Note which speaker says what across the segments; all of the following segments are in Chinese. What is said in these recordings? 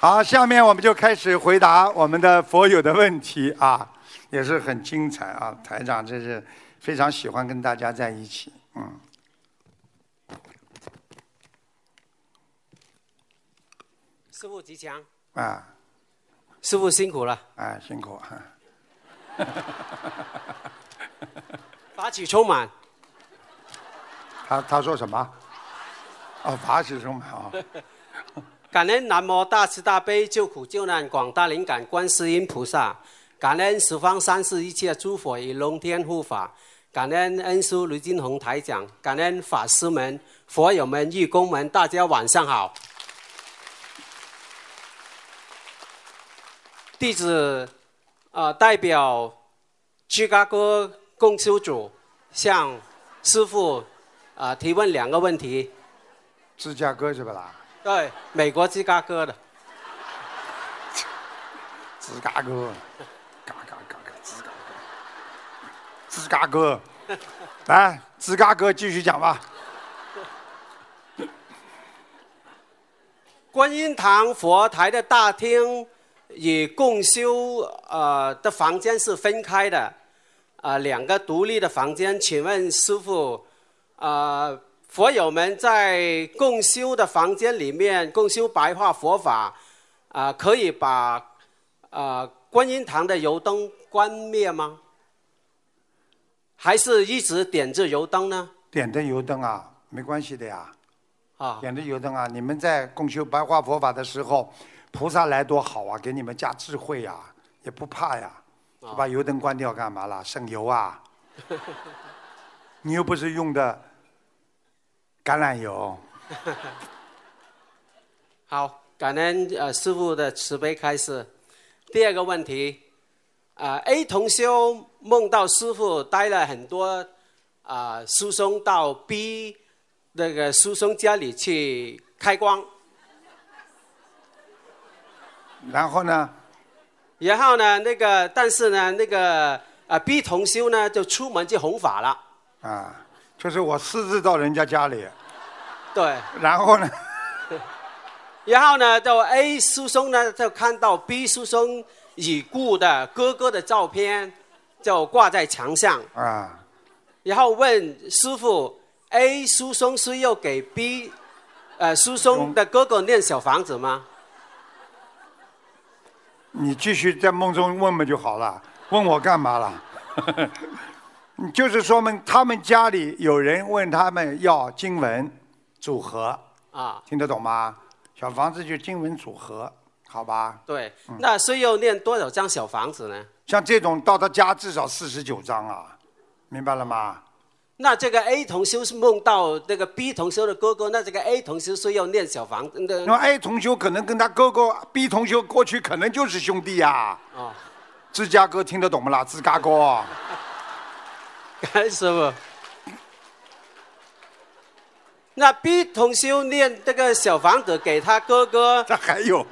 Speaker 1: 好，下面我们就开始回答我们的佛友的问题啊，也是很精彩啊。台长真是非常喜欢跟大家在一起，嗯。
Speaker 2: 师傅吉祥，
Speaker 1: 啊，
Speaker 2: 师傅辛苦了，
Speaker 1: 哎，辛苦。
Speaker 2: 法喜充满。
Speaker 1: 他他说什么？哦，法喜充满啊！
Speaker 2: 感恩南无大慈大悲救苦救难广大灵感观世音菩萨，感恩十方三世一切诸佛与龙天护法，感恩恩师卢金红台长，感恩法师们、佛友们、义工们，大家晚上好。弟子啊，代表芝加哥共修组向师傅啊提问两个问题。
Speaker 1: 芝加哥是不啦？
Speaker 2: 对，美国芝加哥的。
Speaker 1: 芝加哥，嘎嘎嘎嘎，芝加哥，芝加哥，来，芝加哥继续讲吧。
Speaker 2: 观音堂佛台的大厅。与共修呃的房间是分开的，啊，两个独立的房间。请问师傅，啊，佛友们在共修的房间里面共修白话佛法，啊，可以把啊观音堂的油灯关灭吗？还是一直点着油灯呢？
Speaker 1: 点着油灯啊，没关系的呀。
Speaker 2: 啊，
Speaker 1: 点着油灯啊，你们在共修白话佛法的时候。菩萨来多好啊，给你们加智慧呀，也不怕呀，把油灯关掉干嘛啦？省油啊！你又不是用的橄榄油。
Speaker 2: 好，感恩呃师傅的慈悲开示。第二个问题，啊 A 同修梦到师傅带了很多啊师兄到 B 那个师兄家里去开光。
Speaker 1: 然后呢？
Speaker 2: 然后呢？那个，但是呢，那个啊，B 同修呢，就出门去弘法了。
Speaker 1: 啊，就是我私自到人家家里。
Speaker 2: 对。
Speaker 1: 然后呢？
Speaker 2: 然后呢，就 A 师兄呢，就看到 B 师兄已故的哥哥的照片，就挂在墙上。
Speaker 1: 啊。
Speaker 2: 然后问师傅：A 师兄是要给 B，呃，师兄的哥哥念小房子吗？
Speaker 1: 你继续在梦中问问就好了，问我干嘛了？就是说明他们家里有人问他们要经文组合
Speaker 2: 啊，
Speaker 1: 听得懂吗？小房子就经文组合，好吧？
Speaker 2: 对，那需要念多少张小房子呢？
Speaker 1: 像这种到他家至少四十九张啊，明白了吗？
Speaker 2: 那这个 A 同修是梦到那个 B 同修的哥哥，那这个 A 同修是要念小房子，
Speaker 1: 那 A 同修可能跟他哥哥 B 同修过去可能就是兄弟呀。
Speaker 2: 哦，
Speaker 1: 芝加哥听得懂不啦？芝加哥。
Speaker 2: 干师傅。那 B 同修念这个小房子给他哥哥。
Speaker 1: 这还有。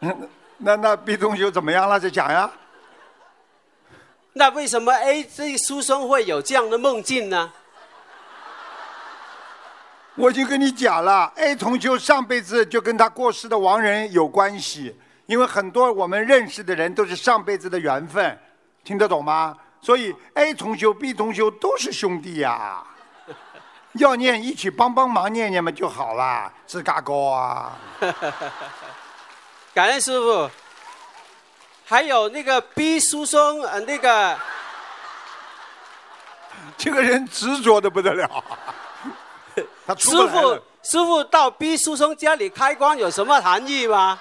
Speaker 1: 那那 B 同学怎么样了？再讲呀。
Speaker 2: 那为什么 A 这书生会有这样的梦境呢？
Speaker 1: 我已经跟你讲了，A 同学上辈子就跟他过世的亡人有关系，因为很多我们认识的人都是上辈子的缘分，听得懂吗？所以 A 同修、B 同修都是兄弟呀，要念一起帮帮忙念念嘛就好了，是嘎哥啊！
Speaker 2: 感恩师傅。还有那个 B 书生，呃，那个
Speaker 1: 这个人执着的不得 了。
Speaker 2: 师傅，师傅到 B 书生家里开光有什么含义吗？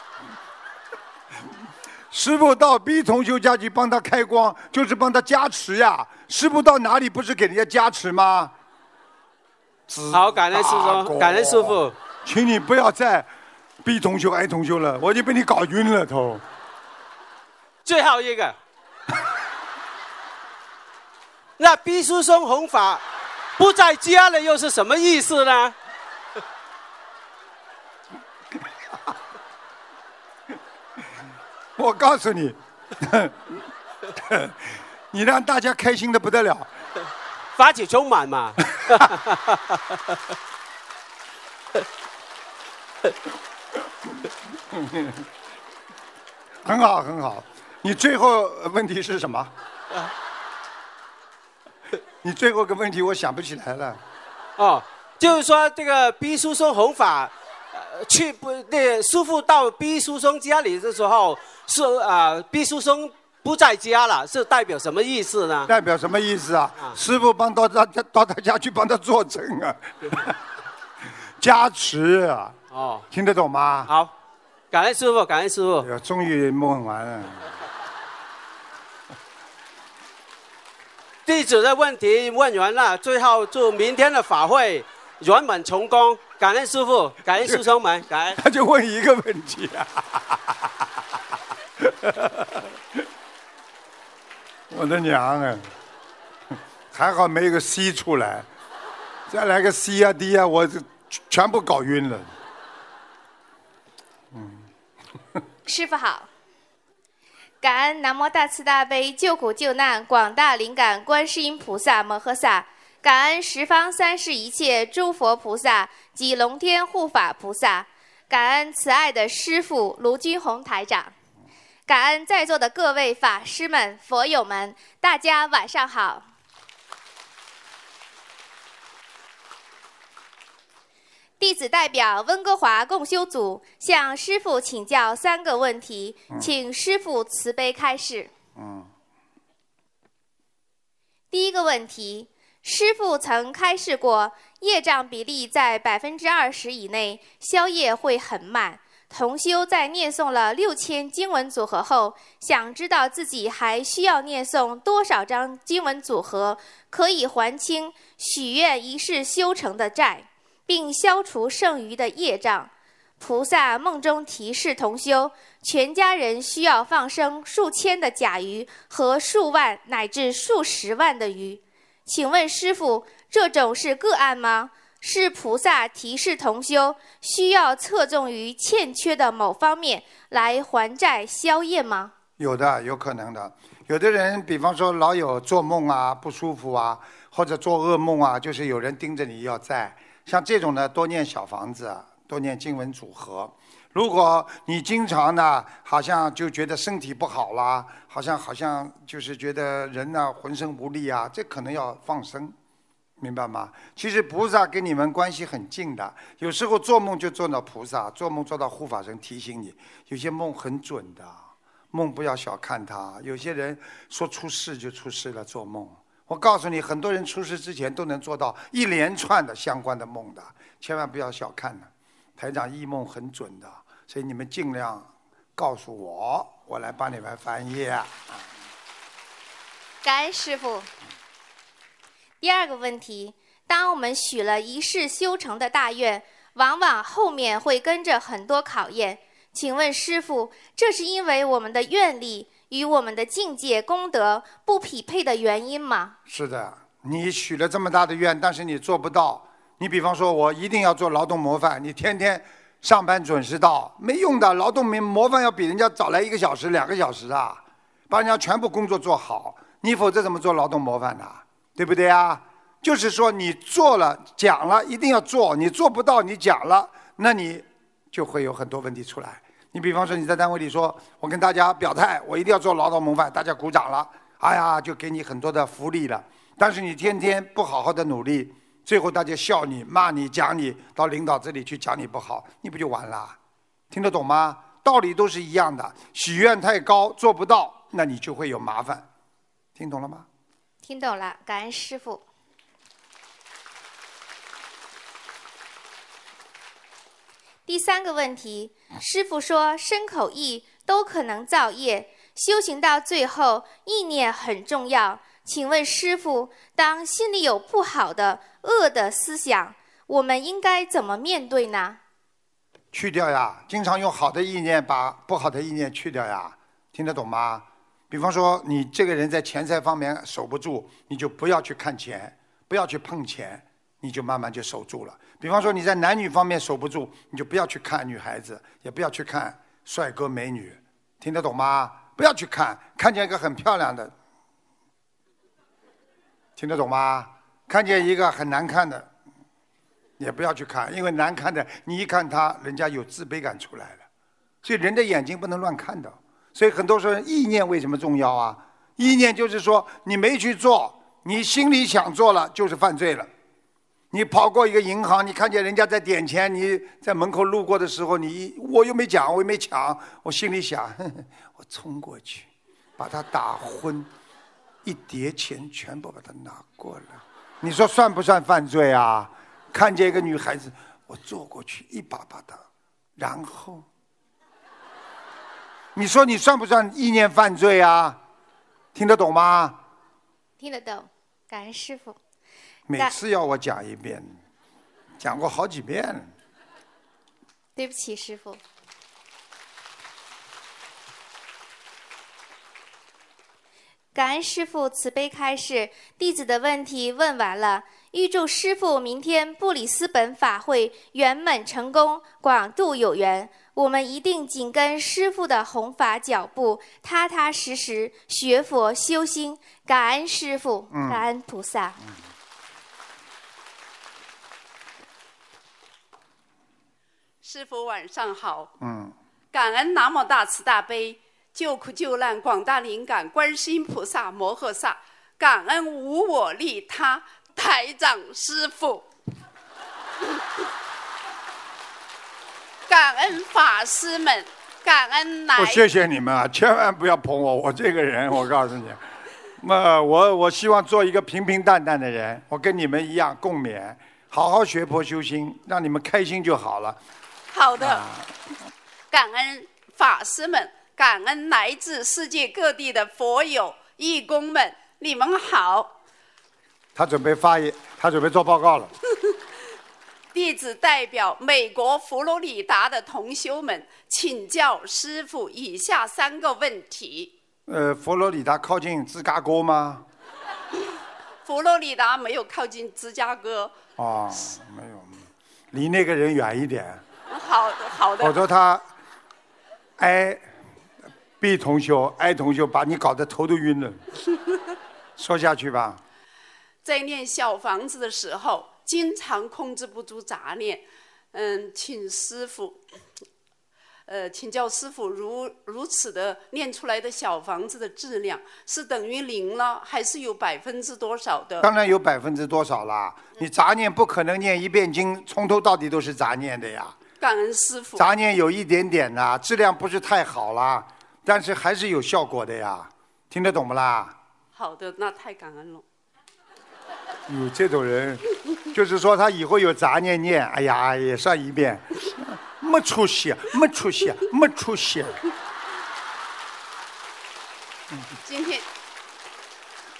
Speaker 1: 师傅到 B 同修家去帮他开光，就是帮他加持呀。师傅到哪里不是给人家加持吗？
Speaker 2: 好，感恩师傅，感恩师傅，
Speaker 1: 请你不要再 B 同修、A 同修了，我已经被你搞晕了头。
Speaker 2: 最后一个，那 B 师兄弘法不在家了，又是什么意思呢？
Speaker 1: 我告诉你，你让大家开心的不得了，
Speaker 2: 发起充满嘛。
Speaker 1: 很好，很好。你最后问题是什么？你最后个问题我想不起来了。
Speaker 2: 哦，就是说这个毕叔松弘法，呃，去不那师傅到毕叔松家里的时候，是啊，毕叔松不在家了，是代表什么意思呢？
Speaker 1: 代表什么意思啊？师傅帮到他到他家去帮他作证啊，加持啊。
Speaker 2: 哦，
Speaker 1: 听得懂吗？
Speaker 2: 好，感恩师傅，感恩师傅。
Speaker 1: 哎呀，终于问完了。
Speaker 2: 弟子的问题问完了，最后祝明天的法会圆满成功。感恩师傅，感恩师兄们，感恩。
Speaker 1: 他就问一个问题啊！我的娘啊！还好没有个 C 出来，再来个 C 啊 D 啊，我这全部搞晕了。
Speaker 3: 师傅好，感恩南无大慈大悲救苦救难广大灵感观世音菩萨摩诃萨，感恩十方三世一切诸佛菩萨及龙天护法菩萨，感恩慈爱的师父卢军宏台长，感恩在座的各位法师们、佛友们，大家晚上好。弟子代表温哥华共修组向师傅请教三个问题，请师傅慈悲开示。
Speaker 1: 嗯，
Speaker 3: 第一个问题，师傅曾开示过，业障比例在百分之二十以内，消业会很慢。同修在念诵了六千经文组合后，想知道自己还需要念诵多少张经文组合，可以还清许愿一世修成的债。并消除剩余的业障。菩萨梦中提示同修，全家人需要放生数千的甲鱼和数万乃至数十万的鱼。请问师傅，这种是个案吗？是菩萨提示同修需要侧重于欠缺的某方面来还债消业吗？
Speaker 1: 有的，有可能的。有的人，比方说老有做梦啊，不舒服啊，或者做噩梦啊，就是有人盯着你要债。像这种呢，多念小房子，多念经文组合。如果你经常呢，好像就觉得身体不好啦，好像好像就是觉得人呢浑身无力啊，这可能要放生，明白吗？其实菩萨跟你们关系很近的，有时候做梦就做到菩萨，做梦做到护法神提醒你，有些梦很准的，梦不要小看它。有些人说出事就出事了，做梦。我告诉你，很多人出事之前都能做到一连串的相关的梦的，千万不要小看了。台长异梦很准的，所以你们尽量告诉我，我来帮你们翻译。
Speaker 3: 感恩师傅。第二个问题：当我们许了一世修成的大愿，往往后面会跟着很多考验。请问师傅，这是因为我们的愿力？与我们的境界功德不匹配的原因吗？
Speaker 1: 是的，你许了这么大的愿，但是你做不到。你比方说，我一定要做劳动模范，你天天上班准时到，没用的。劳动模模范要比人家早来一个小时、两个小时啊，把人家全部工作做好。你否则怎么做劳动模范呢？对不对啊？就是说，你做了讲了，一定要做。你做不到，你讲了，那你就会有很多问题出来。你比方说你在单位里说，我跟大家表态，我一定要做劳动模范，大家鼓掌了，哎呀，就给你很多的福利了。但是你天天不好好的努力，最后大家笑你、骂你、讲你，到领导这里去讲你不好，你不就完了？听得懂吗？道理都是一样的。许愿太高做不到，那你就会有麻烦。听懂了吗？
Speaker 3: 听懂了，感恩师傅。第三个问题，师傅说身口意都可能造业，修行到最后意念很重要。请问师傅，当心里有不好的恶的思想，我们应该怎么面对呢？
Speaker 1: 去掉呀，经常用好的意念把不好的意念去掉呀，听得懂吗？比方说你这个人在钱财方面守不住，你就不要去看钱，不要去碰钱，你就慢慢就守住了。比方说你在男女方面守不住，你就不要去看女孩子，也不要去看帅哥美女，听得懂吗？不要去看，看见一个很漂亮的，听得懂吗？看见一个很难看的，也不要去看，因为难看的，你一看他，人家有自卑感出来了。所以人的眼睛不能乱看的。所以很多时候意念为什么重要啊？意念就是说你没去做，你心里想做了就是犯罪了。你跑过一个银行，你看见人家在点钱，你在门口路过的时候，你我又没讲，我又没抢，我心里想，呵 呵我冲过去，把他打昏，一叠钱全部把他拿过来，你说算不算犯罪啊？看见一个女孩子，我坐过去一把把她，然后，你说你算不算意念犯罪啊？听得懂吗？
Speaker 3: 听得懂，感恩师傅。
Speaker 1: 每次要我讲一遍，讲过好几遍。
Speaker 3: 对不起，师傅。感恩师傅慈悲开示，弟子的问题问完了。预祝师傅明天布里斯本法会圆满成功，广度有缘。我们一定紧跟师傅的弘法脚步，踏踏实实学佛修心。感恩师傅，感恩菩萨。
Speaker 4: 师傅晚上好。
Speaker 1: 嗯，
Speaker 4: 感恩南无大慈大悲救苦救难广大灵感观世音菩萨摩诃萨，感恩无我利他台长师傅，感恩法师们，感恩来。
Speaker 1: 我谢谢你们啊！千万不要捧我，我这个人，我告诉你，那我我希望做一个平平淡淡的人，我跟你们一样共勉，好好学佛修心，让你们开心就好了。
Speaker 4: 好的，感恩法师们，感恩来自世界各地的佛友、义工们，你们好。
Speaker 1: 他准备发言，他准备做报告了。
Speaker 4: 弟子代表美国佛罗里达的同修们，请教师傅以下三个问题。
Speaker 1: 呃，佛罗里达靠近芝加哥吗？
Speaker 4: 佛罗里达没有靠近芝加哥。
Speaker 1: 哦，没有，离那个人远一点。
Speaker 4: 好的，好的。
Speaker 1: 否则他，A B 同学，A 同学把你搞得头都晕了。说下去吧。
Speaker 4: 在念小房子的时候，经常控制不住杂念。嗯，请师傅，呃，请教师傅，如如此的念出来的小房子的质量是等于零了，还是有百分之多少的？
Speaker 1: 当然有百分之多少啦！你杂念不可能念一遍经，从头到底都是杂念的呀。
Speaker 4: 感恩师傅。
Speaker 1: 杂念有一点点呐，质量不是太好啦，但是还是有效果的呀。听得懂不啦？
Speaker 4: 好的，那太感恩了。
Speaker 1: 有这种人，就是说他以后有杂念念，哎呀，也算一遍，没出息，没出息，没出息。
Speaker 4: 今天，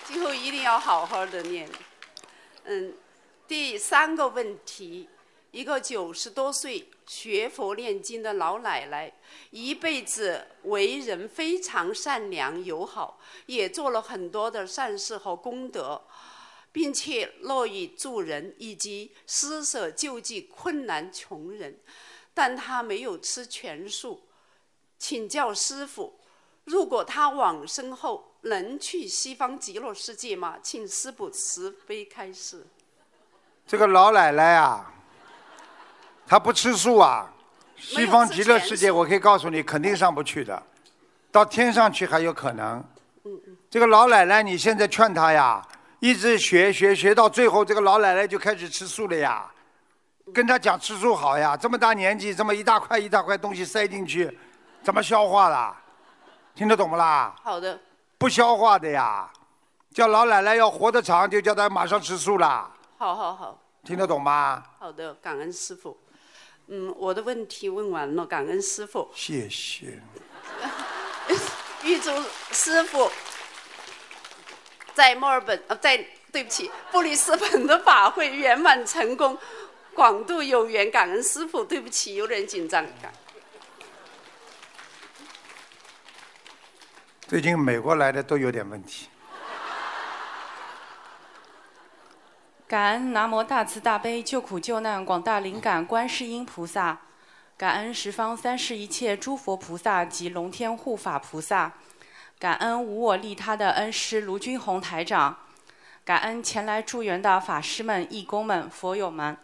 Speaker 4: 今后一定要好好的念。嗯，第三个问题，一个九十多岁学佛念经的老奶奶，一辈子为人非常善良友好，也做了很多的善事和功德。并且乐于助人以及施舍救济困难穷人，但她没有吃全素。请教师傅，如果她往生后能去西方极乐世界吗？请师傅慈悲开示。
Speaker 1: 这个老奶奶啊，她不吃素啊，西方极乐世界我可以告诉你，肯定上不去的，到天上去还有可能。这个老奶奶，你现在劝她呀。一直学学学到最后，这个老奶奶就开始吃素了呀。跟他讲吃素好呀，这么大年纪，这么一大块一大块东西塞进去，怎么消化啦？听得懂不啦？
Speaker 4: 好的。
Speaker 1: 不消化的呀，叫老奶奶要活得长，就叫她马上吃素啦。
Speaker 4: 好好好。
Speaker 1: 听得懂吗？
Speaker 4: 好的，感恩师傅。嗯，我的问题问完了，感恩师傅。
Speaker 1: 谢谢。
Speaker 4: 预祝师傅。在墨尔本，呃，在对不起，布里斯本的法会圆满成功，广度有缘，感恩师傅。对不起，有点紧张。
Speaker 1: 最近美国来的都有点问题。
Speaker 5: 感恩南无大慈大悲救苦救难广大灵感观世音菩萨，感恩十方三世一切诸佛菩萨及龙天护法菩萨。感恩无我利他的恩师卢军宏台长，感恩前来助缘的法师们、义工们、佛友们。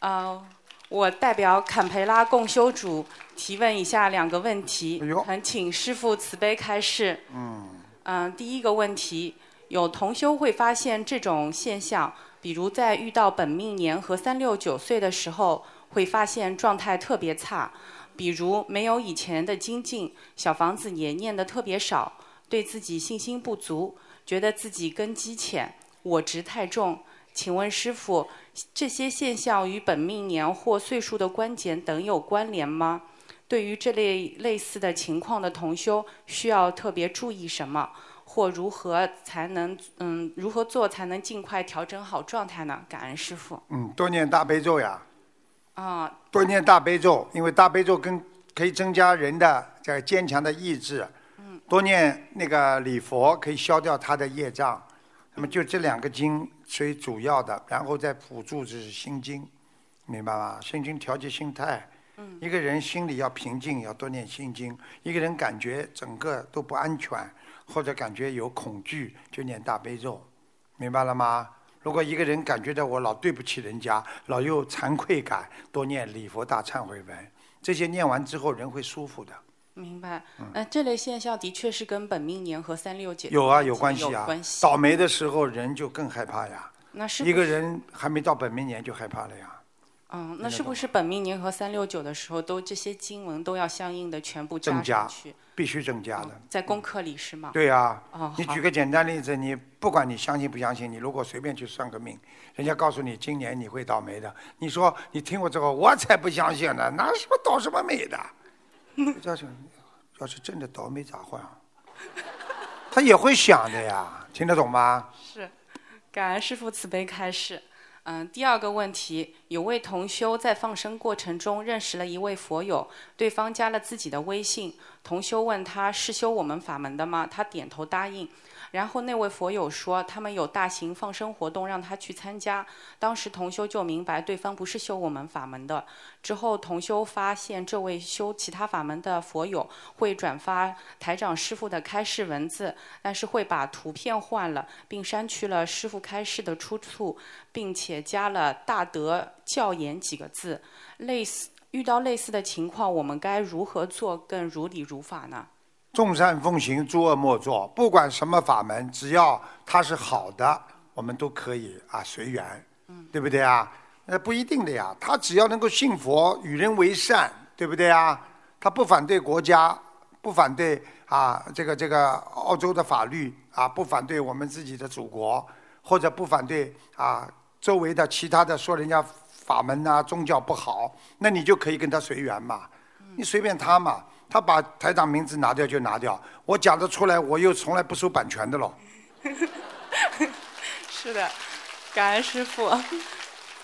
Speaker 5: 呃，我代表坎培拉共修组提问以下两个问题恳请师父慈悲开示。嗯。嗯，第一个问题，有同修会发现这种现象，比如在遇到本命年和三六九岁的时候，会发现状态特别差，比如没有以前的精进，小房子也念得特别少，对自己信心不足，觉得自己根基浅，我执太重。请问师傅，这些现象与本命年或岁数的关节等有关联吗？对于这类类似的情况的同修，需要特别注意什么，或如何才能嗯如何做才能尽快调整好状态呢？感恩师傅。
Speaker 1: 嗯，多念大悲咒呀，
Speaker 5: 啊，
Speaker 1: 多念大悲咒，因为大悲咒跟可以增加人的这个坚强的意志。嗯。多念那个礼佛可以消掉他的业障，那么就这两个经最主要的，然后再辅助就是心经，明白吗？心经调节心态。嗯。一个人心里要平静，要多念心经。一个人感觉整个都不安全，或者感觉有恐惧，就念大悲咒，明白了吗？如果一个人感觉到我老对不起人家，老有惭愧感，多念礼佛大忏悔文，这些念完之后人会舒服的。
Speaker 5: 明白。嗯、这类现象的确是跟本命年和三六九
Speaker 1: 有啊，有关系啊。倒霉的时候人就更害怕呀。
Speaker 5: 那是
Speaker 1: 一个人还没到本命年就害怕了呀。
Speaker 5: 嗯，那是不是本命年和三六九的时候，都这些经文都要相应的全部
Speaker 1: 增加
Speaker 5: 去？
Speaker 1: 必须增加的。
Speaker 5: 在功课里是吗？
Speaker 1: 对呀、
Speaker 5: 哦
Speaker 1: 你举个简单例子，你不管你相信不相信，你如果随便去算个命，人家告诉你今年你会倒霉的，你说你听过之后，我才不相信呢，哪什么倒什么霉的？要是要是真的倒霉咋换啊？他也会想的呀，听得懂吗？
Speaker 5: 是，感恩师父慈悲开示。嗯，第二个问题，有位同修在放生过程中认识了一位佛友，对方加了自己的微信。同修问他是修我们法门的吗？他点头答应。然后那位佛友说他们有大型放生活动，让他去参加。当时同修就明白对方不是修我们法门的。之后同修发现这位修其他法门的佛友会转发台长师傅的开示文字，但是会把图片换了，并删去了师傅开示的出处，并且加了“大德教言”几个字。类似遇到类似的情况，我们该如何做更如理如法呢？
Speaker 1: 众善奉行，诸恶莫作。不管什么法门，只要它是好的，我们都可以啊随缘，对不对啊？那不一定的呀。他只要能够信佛，与人为善，对不对啊？他不反对国家，不反对啊这个这个澳洲的法律啊，不反对我们自己的祖国，或者不反对啊周围的其他的说人家法门啊宗教不好，那你就可以跟他随缘嘛。你随便他嘛，他把台长名字拿掉就拿掉，我讲得出来，我又从来不收版权的喽。
Speaker 5: 是的，感恩师傅，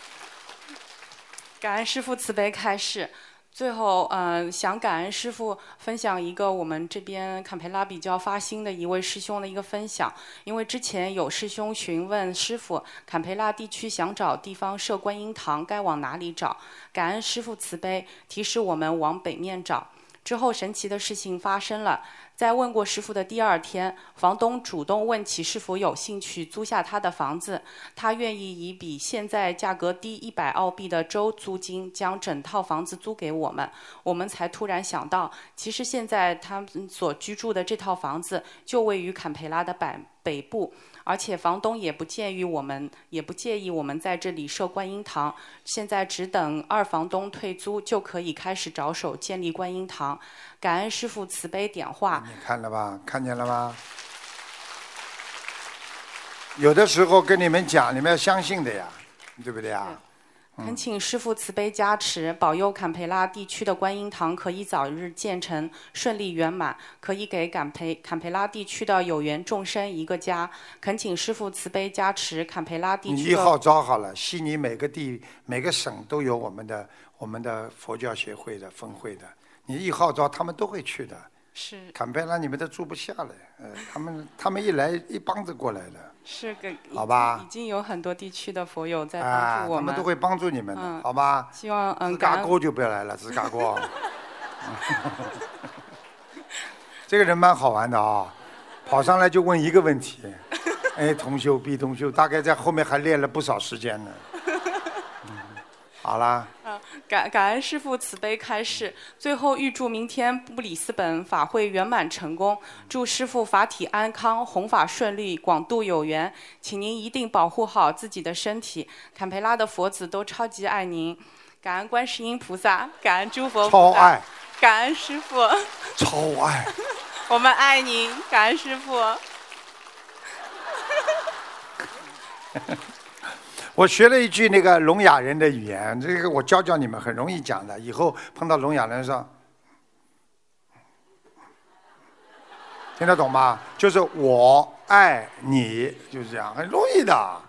Speaker 5: 感恩师傅慈悲开示。最后，嗯、想感恩师傅分享一个我们这边坎培拉比较发心的一位师兄的一个分享。因为之前有师兄询问师傅，坎培拉地区想找地方设观音堂，该往哪里找？感恩师傅慈悲，提示我们往北面找。之后，神奇的事情发生了。在问过师傅的第二天，房东主动问起是否有兴趣租下他的房子，他愿意以比现在价格低一百澳币的周租金将整套房子租给我们。我们才突然想到，其实现在他所居住的这套房子就位于坎培拉的北北部，而且房东也不介意我们，也不介意我们在这里设观音堂。现在只等二房东退租，就可以开始着手建立观音堂。感恩师父慈悲点化，
Speaker 1: 你看了吧？看见了吧？有的时候跟你们讲，你们要相信的呀，对不对啊？
Speaker 5: 恳请师父慈悲加持，保佑坎培拉地区的观音堂可以早日建成，顺利圆满，可以给坎培坎培拉地区的有缘众生一个家。恳请师父慈悲加持，坎培拉地区
Speaker 1: 你一号召好了，悉尼每个地每个省都有我们的我们的佛教协会的分会的，你一号召他们都会去的。
Speaker 5: 是
Speaker 1: 坎培拉你们都住不下了，呃，他们他们一来一帮子过来的，
Speaker 5: 是个
Speaker 1: 好吧
Speaker 5: 已经有很多地区的佛友在帮
Speaker 1: 啊，
Speaker 5: 助我们，
Speaker 1: 他们都会帮助你们的，
Speaker 5: 嗯
Speaker 1: 好吧？
Speaker 5: 希望嗯
Speaker 1: 自嘎哥就不要来了，自嘎哥。这个人蛮好玩的啊、跑上来就问一个问题，哎，同修 B 同修，大概在后面还练了不少时间呢。嗯好啦，
Speaker 5: 嗯，感感恩师父慈悲开示，最后预祝明天布里斯本法会圆满成功，祝师父法体安康，弘法顺利，广度有缘，请您一定保护好自己的身体。坎培拉的佛子都超级爱您，感恩观世音菩萨，感恩诸佛菩萨，
Speaker 1: 超爱，
Speaker 5: 感恩师父，
Speaker 1: 超爱。
Speaker 5: 我们爱您，感恩师父。
Speaker 1: 我学了一句那个聋哑人的语言，这个我教教你们，很容易讲的。以后碰到聋哑人说，听得懂吗？就是我爱你，就是这样，很容易的。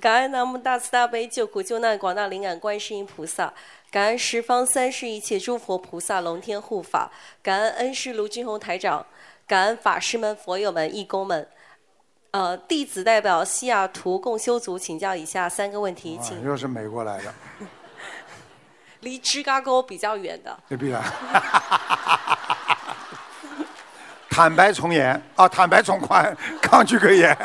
Speaker 6: 感恩南无大慈大悲救苦救难广大灵感观世音菩萨，感恩十方三世一切诸佛菩萨龙天护法，感恩恩师卢俊宏台长，感恩法师们、佛友们、义工们。呃，弟子代表西雅图共修组请教以下三个问题，请。
Speaker 1: 又是美国来的。
Speaker 6: 离芝加哥比较远的。
Speaker 1: 对不对？坦白从严啊，坦白从宽，抗拒可言。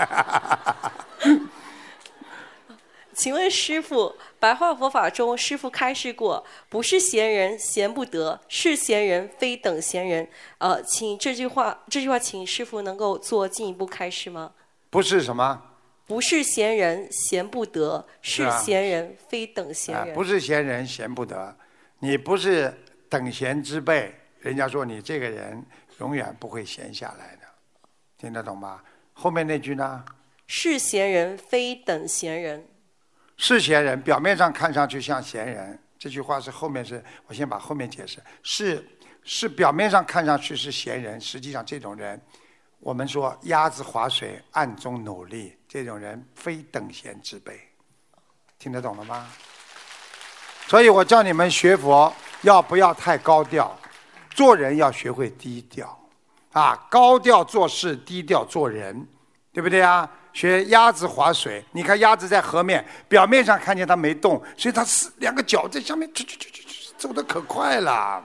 Speaker 6: 请问师傅，白话佛法中师傅开示过，不是闲人闲不得，是闲人非等闲人。呃，请这句话，这句话，请师傅能够做进一步开示吗？
Speaker 1: 不是什么？
Speaker 6: 不是闲人闲不得，是
Speaker 1: 啊
Speaker 6: 闲人非等闲人。
Speaker 1: 啊不是闲人闲不得，你不是等闲之辈，人家说你这个人永远不会闲下来的，听得懂吗？后面那句呢？
Speaker 6: 是闲人非等闲人。
Speaker 1: 是闲人，表面上看上去像闲人，这句话是后面是，我先把后面解释，是是表面上看上去是闲人，实际上这种人，我们说鸭子划水，暗中努力，这种人非等闲之辈，听得懂了吗？所以我叫你们学佛要不要太高调，做人要学会低调，啊，高调做事，低调做人，对不对啊？学鸭子划水，你看鸭子在河面，表面上看见它没动，所以它是两个脚在下面，去去去去去，走得可快了，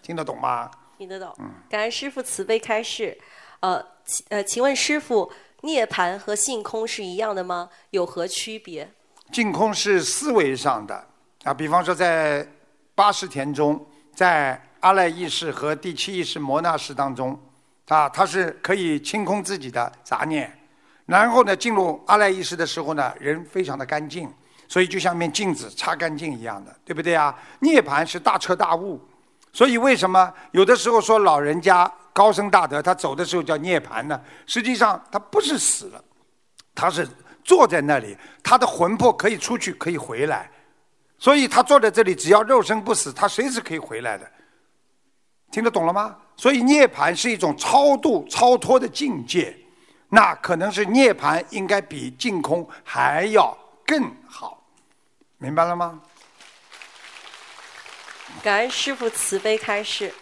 Speaker 1: 听得懂吗？
Speaker 6: 听得懂。感恩师傅慈悲开示。呃，请呃，请问师傅，涅槃和性空是一样的吗？有何区别？
Speaker 1: 净空是思维上的啊，比方说在八识田中，在阿赖意识和第七意识摩那识当中，啊，它是可以清空自己的杂念，然后呢，进入阿赖意识的时候呢，人非常的干净，所以就像面镜子擦干净一样的，对不对啊？涅槃是大彻大悟，所以为什么有的时候说老人家高僧大德他走的时候叫涅槃呢？实际上他不是死了，他是坐在那里，他的魂魄可以出去，可以回来，所以他坐在这里，只要肉身不死，他随时可以回来的。听得懂了吗？所以涅槃是一种超度、超脱的境界，那可能是涅槃应该比净空还要更好，明白了吗？
Speaker 6: 感恩师傅慈悲开示。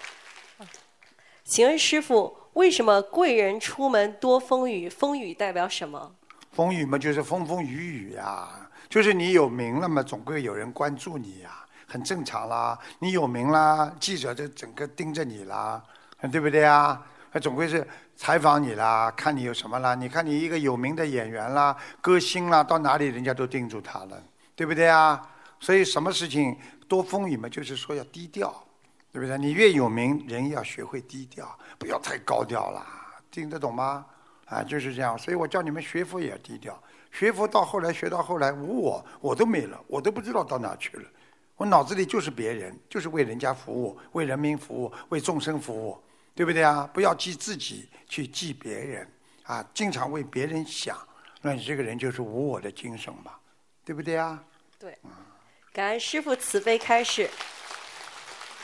Speaker 6: 请问师傅，为什么贵人出门多风雨？风雨代表什么？
Speaker 1: 风雨嘛，就是风风雨雨呀、就是你有名了嘛，总归有人关注你呀、很正常啦。你有名啦，记者就整个盯着你啦，对不对啊？他总归是采访你啦，看你有什么啦。你看你一个有名的演员啦、歌星啦，到哪里人家都盯住他了，对不对啊？所以什么事情多风雨嘛，就是说要低调，对不对？你越有名，人要学会低调，不要太高调啦，听得懂吗？啊，就是这样。所以我叫你们学佛也要低调。学佛到后来，学到后来无我，我都没了，我都不知道到哪去了。我脑子里就是别人，就是为人家服务，为人民服务，为众生服务，对不对啊？不要记自己，去记别人啊！经常为别人想，那你这个人就是无我的精神嘛，对不对啊？
Speaker 6: 对，感恩师傅慈悲开示。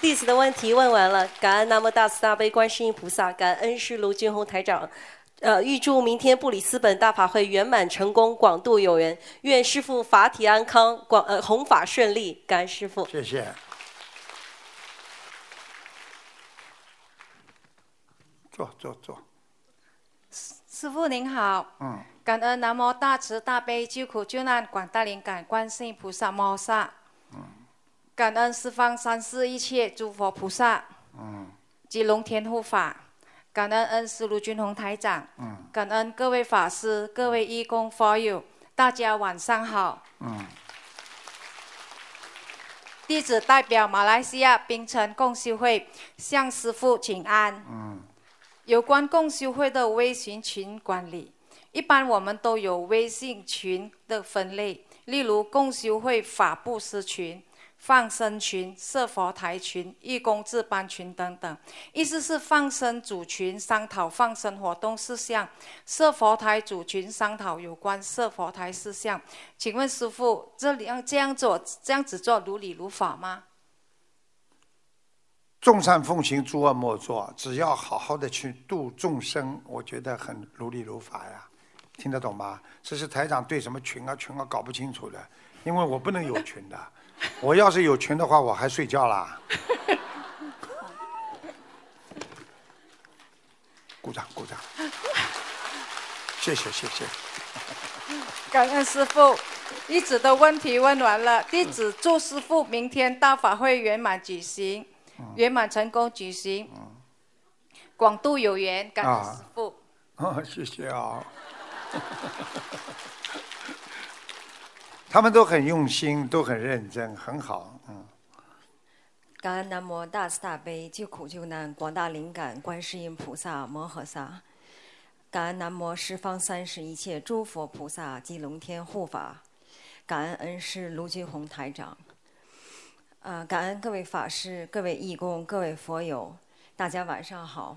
Speaker 6: 弟子的问题问完了，感恩南无大慈大悲观世音菩萨，感恩师卢俊宏台长。呃，预祝明天布里斯本大法会圆满成功，广度有缘。愿师傅法体安康，广呃弘法顺利。感恩师傅。
Speaker 1: 谢谢。坐坐坐，
Speaker 7: 师傅您好，
Speaker 1: 嗯，
Speaker 7: 感恩南无大慈大悲救苦救难广大灵感观世音菩萨摩诃萨，感恩十方三世一切诸佛菩萨，
Speaker 1: 嗯，
Speaker 7: 及龙天护法，感恩恩师卢军宏台长，
Speaker 1: 嗯。
Speaker 7: 感恩各位法师、各位义工 for you，大家晚上好。
Speaker 1: 嗯，
Speaker 7: 弟子代表马来西亚槟城共修会向师父请安。
Speaker 1: 嗯，
Speaker 7: 有关共修会的微信群管理，一般我们都有微信群的分类，例如共修会法布施群、放生群、设佛台群、义工自班群等等。意思是放生组群商讨放生活动事项，设佛台组群商讨有关设佛台事项。请问师父，这里要这样做，这样子做如理如法吗？
Speaker 1: 众善奉行，诸恶莫作。只要好好的去度众生，我觉得很如理如法呀。听得懂吗？这是台长对什么群啊群啊搞不清楚的，因为我不能有群的。我要是有群的话，我还睡觉啦。鼓掌鼓掌，谢谢谢谢。
Speaker 7: 感恩师傅，弟子的问题问完了。弟子祝师傅明天大法会圆满举行，圆满成功举行，广度有缘。感恩师傅。
Speaker 1: 哦，谢谢啊。他们都很用心，都很认真，很好，嗯。
Speaker 8: 感恩南无大慈大悲救苦救难广大灵感观世音菩萨摩诃萨，感恩南无十方三世一切诸佛菩萨及龙天护法，感恩恩师卢军宏台长，呃，感恩各位法师、各位义工、各位佛友，大家晚上好。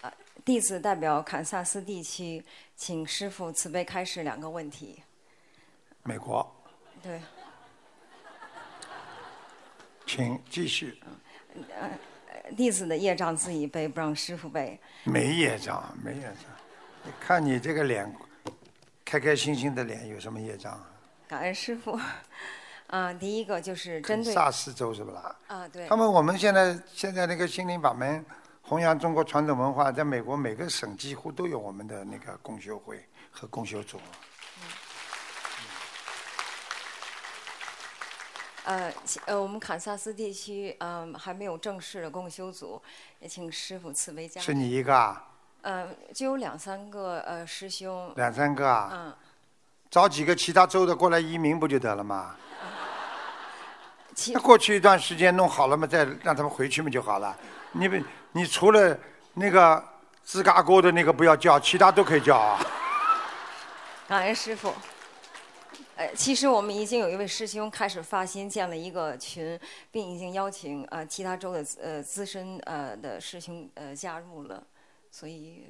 Speaker 8: 呃弟子代表堪萨斯地区，请师父慈悲开示两个问题。
Speaker 1: 美国，
Speaker 8: 对，
Speaker 1: 请继续。
Speaker 8: 弟子的业障自己背，不让师傅背。
Speaker 1: 没业障，没业障。你看你这个脸，开开心心的脸，有什么业障啊？
Speaker 8: 感恩师傅。啊，第一个就是针对
Speaker 1: 萨斯州是不啦？
Speaker 8: 啊，对
Speaker 1: 他。们我们现在现在那个心灵法门弘扬中国传统文化，在美国每个省几乎都有我们的那个共修会和共修组。
Speaker 8: 呃呃，我们堪萨斯地区嗯、还没有正式的共修组，也请师傅慈悲加。
Speaker 1: 是你一个啊？
Speaker 8: 呃，就有两三个呃师兄。
Speaker 1: 两三个啊？
Speaker 8: 嗯，
Speaker 1: 找几个其他州的过来移民不就得了吗？那过去一段时间弄好了嘛，再让他们回去嘛就好了。你不，你除了那个芝加哥的那个不要叫，其他都可以叫啊。
Speaker 8: 感恩师傅。呃，其实我们已经有一位师兄开始发心建了一个群，并已经邀请呃其他州的呃资深呃的师兄呃加入了，所以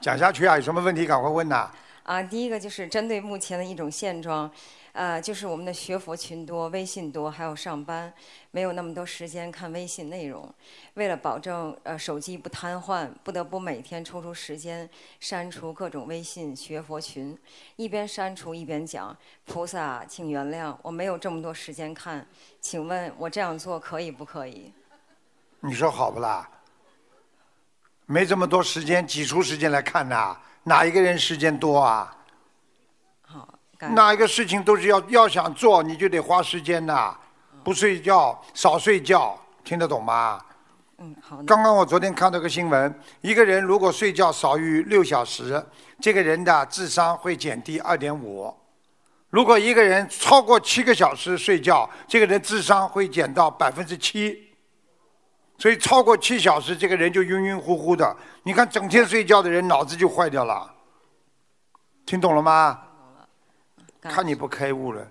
Speaker 1: 讲下去啊，有什么问题赶快问呐、
Speaker 8: 啊，第一个就是针对目前的一种现状，呃，就是我们的学佛群多，微信多，还有上班，没有那么多时间看微信内容。为了保证呃手机不瘫痪，不得不每天抽出时间删除各种微信学佛群，一边删除一边讲：“菩萨，请原谅，我没有这么多时间看，请问我这样做可以不可以
Speaker 1: 你说好不啦？没这么多时间挤出时间来看呐、哪一个人时间多啊？？”
Speaker 8: 好，
Speaker 1: 哪一个事情都是要要想做，你就得花时间呐、不睡觉，少睡觉，听得懂吗？
Speaker 8: 嗯，好。
Speaker 1: 刚刚我昨天看到个新闻，一个人如果睡觉少于六小时，这个人的智商会减低二点五；如果一个人超过七个小时睡觉，这个人智商会减到百分之七。所以超过七小时，这个人就晕晕乎乎的。你看，整天睡觉的人脑子就坏掉了。听懂了吗？看你不开悟了，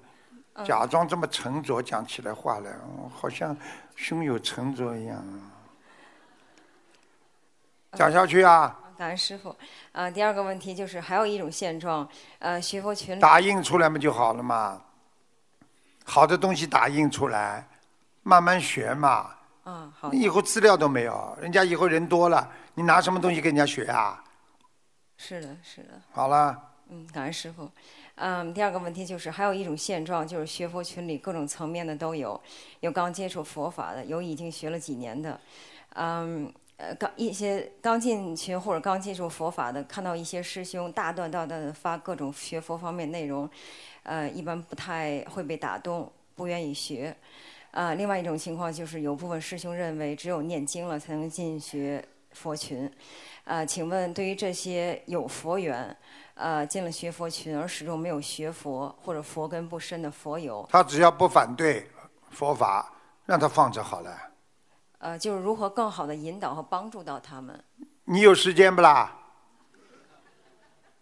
Speaker 1: 假装这么沉着讲起来话来，嗯好像胸有成竹一样。讲下去啊，
Speaker 8: 感恩师傅。啊，第二个问题就是还有一种现状，呃，学佛群
Speaker 1: 打印出来嘛就好了嘛。好的东西打印出来，慢慢学嘛。
Speaker 8: 啊，好
Speaker 1: 你以后资料都没有，人家以后人多了，你拿什么东西跟人家学啊？
Speaker 8: 是的，是的，
Speaker 1: 好了，
Speaker 8: 嗯，感恩师傅。嗯，第二个问题就是还有一种现状，就是学佛群里各种层面的都有，有刚接触佛法的，有已经学了几年的，嗯，呃，刚一些刚进群或者刚接触佛法的，看到一些师兄大段大段的发各种学佛方面内容，呃，一般不太会被打动，不愿意学。啊，另外一种情况就是有部分师兄认为只有念经了才能进学佛群，啊，请问对于这些有佛缘，呃，进了学佛群而始终没有学佛或者佛根不深的佛友，
Speaker 1: 他只要不反对佛法，让他放着好了。
Speaker 8: 呃，就是如何更好的引导和帮助到他们？
Speaker 1: 你有时间不啦？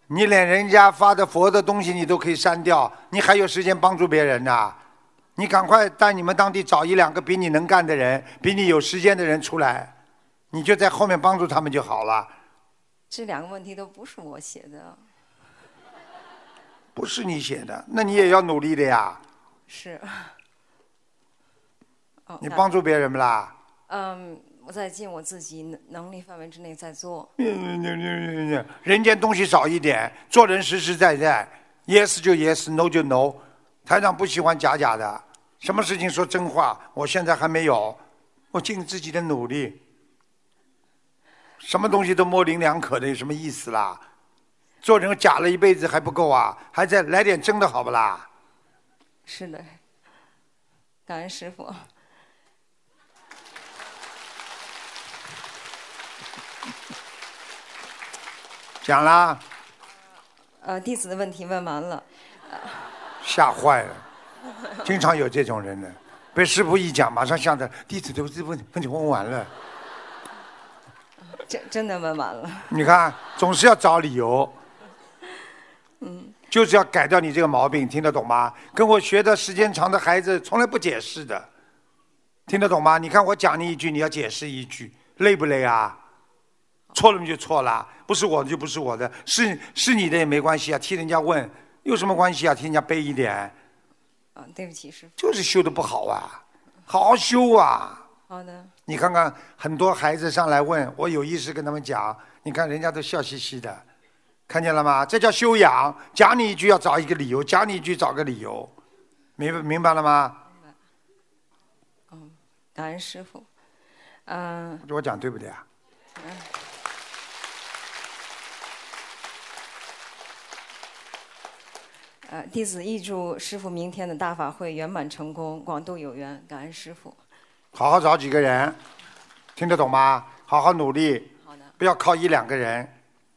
Speaker 1: 你连人家发的佛的东西你都可以删掉，你还有时间帮助别人呐？你赶快在你们当地找一两个比你能干的人、比你有时间的人出来，你就在后面帮助他们就好了。
Speaker 8: 这两个问题都不是我写的。
Speaker 1: 不是你写的，那你也要努力的呀。
Speaker 8: 是。哦
Speaker 1: 你帮助别人不啦？
Speaker 8: 嗯，我在尽我自己能能力范围之内在做。
Speaker 1: 嗯，人间东西少一点，做人实实在在，yes 就 yes，no 就 no。台长不喜欢假假的，什么事情说真话。我现在还没有，我尽自己的努力。什么东西都模棱两可的，有什么意思啦？做人假了一辈子还不够啊，还再来点真的好不啦？
Speaker 8: 是的，感恩师傅。
Speaker 1: 讲啦。
Speaker 8: 呃，弟子的问题问完了。
Speaker 1: 吓坏了，经常有这种人呢，被师傅一讲，马上想着弟子都是问问题问完了。
Speaker 8: 真真的问完了。
Speaker 1: 你看，总是要找理由。
Speaker 8: 嗯。
Speaker 1: 就是要改掉你这个毛病，听得懂吗？跟我学的时间长的孩子从来不解释的，听得懂吗？你看我讲你一句，你要解释一句，累不累啊？错了就错了，不是我的就不是我的，是是你的也没关系啊，替人家问有什么关系啊？替人家背一点。
Speaker 8: 啊，对不起，师傅。
Speaker 1: 就是修的不好啊，好好修啊。
Speaker 8: 好的。
Speaker 1: 你看看很多孩子上来问我，有意识跟他们讲，你看人家都笑嘻嘻的，看见了吗？这叫修养。讲你一句要找一个理由，讲你一句找个理由，明白明白了吗？
Speaker 8: 明白。嗯，感恩师傅。嗯。
Speaker 1: 我讲对不对啊？
Speaker 8: 嗯。呃，弟子预祝师傅明天的大法会圆满成功，广度有缘，感恩师傅。
Speaker 1: 好好找几个人，听得懂吗？好好努力。
Speaker 8: 好的。
Speaker 1: 不要靠一两个人。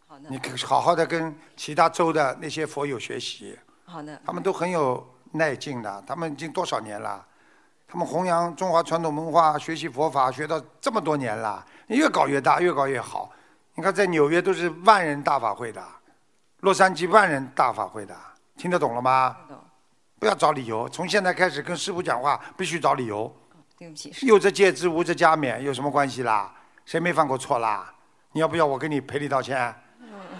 Speaker 8: 好的。
Speaker 1: 你好好的跟其他州的那些佛友学习。
Speaker 8: 好的。
Speaker 1: 他们都很有耐劲的，他们已经多少年了？他们弘扬中华传统文化，学习佛法，学到这么多年了，越搞越大，越搞越好。你看，在纽约都是万人大法会的，洛杉矶万人大法会的。听得懂了吗？不要找理由，从现在开始跟师傅讲话必须找理由。
Speaker 8: 对不起，
Speaker 1: 有则戒之，无则加勉，有什么关系啦？谁没犯过错啦？你要不要我给你赔礼道歉？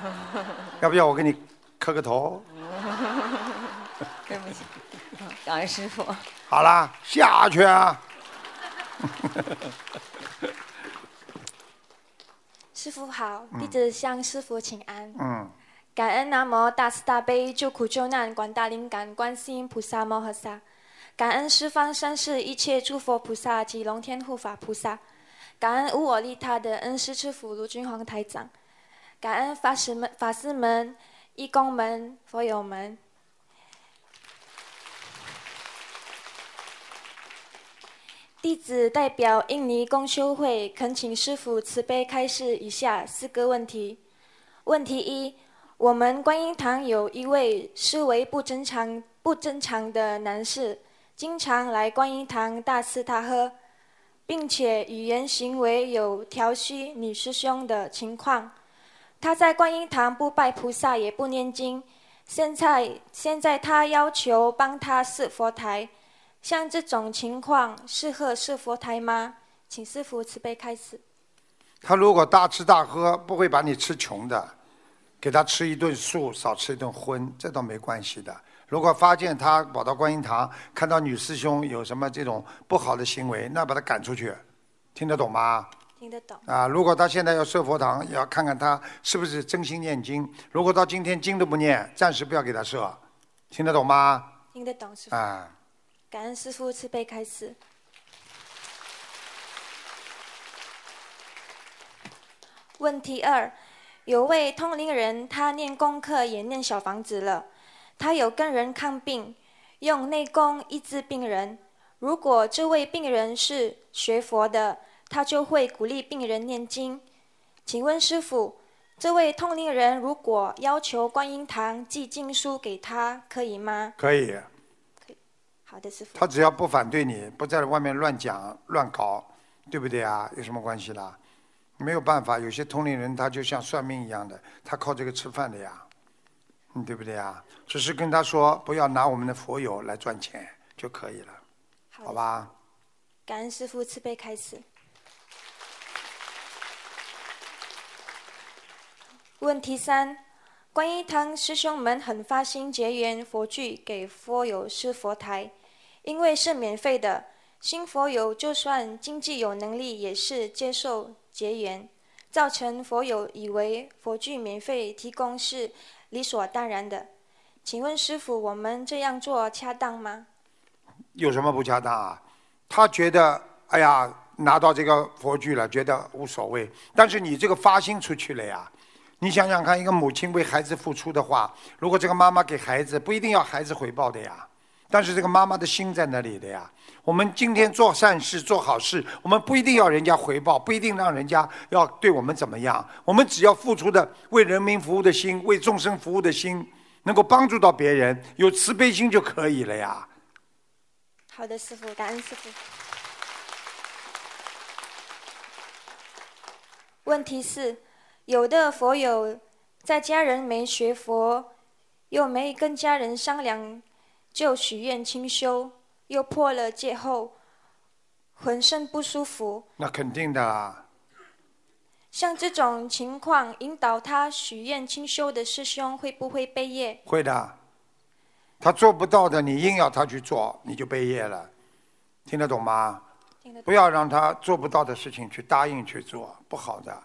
Speaker 1: 要不要我给你磕个头？
Speaker 8: 对不起，感恩师傅。
Speaker 1: 好啦，下去啊！
Speaker 9: 师傅好，弟子向师傅请安。
Speaker 1: 嗯。
Speaker 9: 感恩南无大慈大悲救苦救难广大灵感观世音菩萨摩诃萨，感恩十方三世一切诸佛菩萨及龙天护法菩萨，感恩无我利他的恩师师父卢军宏台长，感恩法师们、法师们、义工们、佛友们。弟子代表印尼公修会恳请师父慈悲开示以下四个问题。问题一。我们观音堂有一位思维不正常、不正常的男士，经常来观音堂大吃大喝，并且语言行为有调戏女师兄的情况。他在观音堂不拜菩萨，也不念经。现在，现在他要求帮他设佛台，像这种情况适合设佛台吗？请师傅慈悲开始。
Speaker 1: 他如果大吃大喝，不会把你吃穷的。给他吃一顿素，少吃一顿荤，这倒没关系的。如果发现他跑到观音堂，看到女师兄有什么这种不好的行为，那把他赶出去，听得懂吗？
Speaker 9: 听得懂。
Speaker 1: 啊，如果他现在要设佛堂，也要看看他是不是真心念经。如果到今天经都不念，暂时不要给他设，听得懂吗？
Speaker 9: 听得懂，师傅。
Speaker 1: 啊。
Speaker 9: 感恩师傅慈悲开示。问题二。有位通灵人，他念功课也念小房子了。他有跟人看病，用内功医治病人。如果这位病人是学佛的，他就会鼓励病人念经。请问师傅，这位通灵人如果要求观音堂寄经书给他，可以吗？
Speaker 1: 可以，
Speaker 9: 好的，师傅。
Speaker 1: 他只要不反对你，不在外面乱讲乱搞，对不对啊？有什么关系啦？没有办法，有些同龄人他就像算命一样的，他靠这个吃饭的呀，嗯，对不对呀？只是跟他说不要拿我们的佛友来赚钱就可以了，好吧？
Speaker 9: 感恩师傅慈悲开始。问题三：观音堂师兄们很发心结缘佛具给佛友施佛台，因为是免费的，新佛友就算经济有能力也是接受结缘，造成佛友以为佛具免费提供是理所当然的。请问师傅，我们这样做恰当吗？
Speaker 1: 有什么不恰当啊？他觉得，哎呀，拿到这个佛具了，觉得无所谓。但是你这个发心出去了呀，你想想看，一个母亲为孩子付出的话，如果这个妈妈给孩子，不一定要孩子回报的呀。但是这个妈妈的心在那里的呀。我们今天做善事、做好事，我们不一定要人家回报，不一定让人家要对我们怎么样。我们只要付出的为人民服务的心，为众生服务的心，能够帮助到别人，有慈悲心就可以了呀。
Speaker 9: 好的，师傅，感恩师傅。问题是，有的佛友在家人没学佛，又没跟家人商量，就许愿清修，又破了戒后，浑身不舒服。
Speaker 1: 那肯定的啦。
Speaker 9: 像这种情况，引导他许愿清修的师兄会不会背业？
Speaker 1: 会的。他做不到的，你硬要他去做，你就背业了。听得懂吗？不要让他做不到的事情去答应去做，不好的。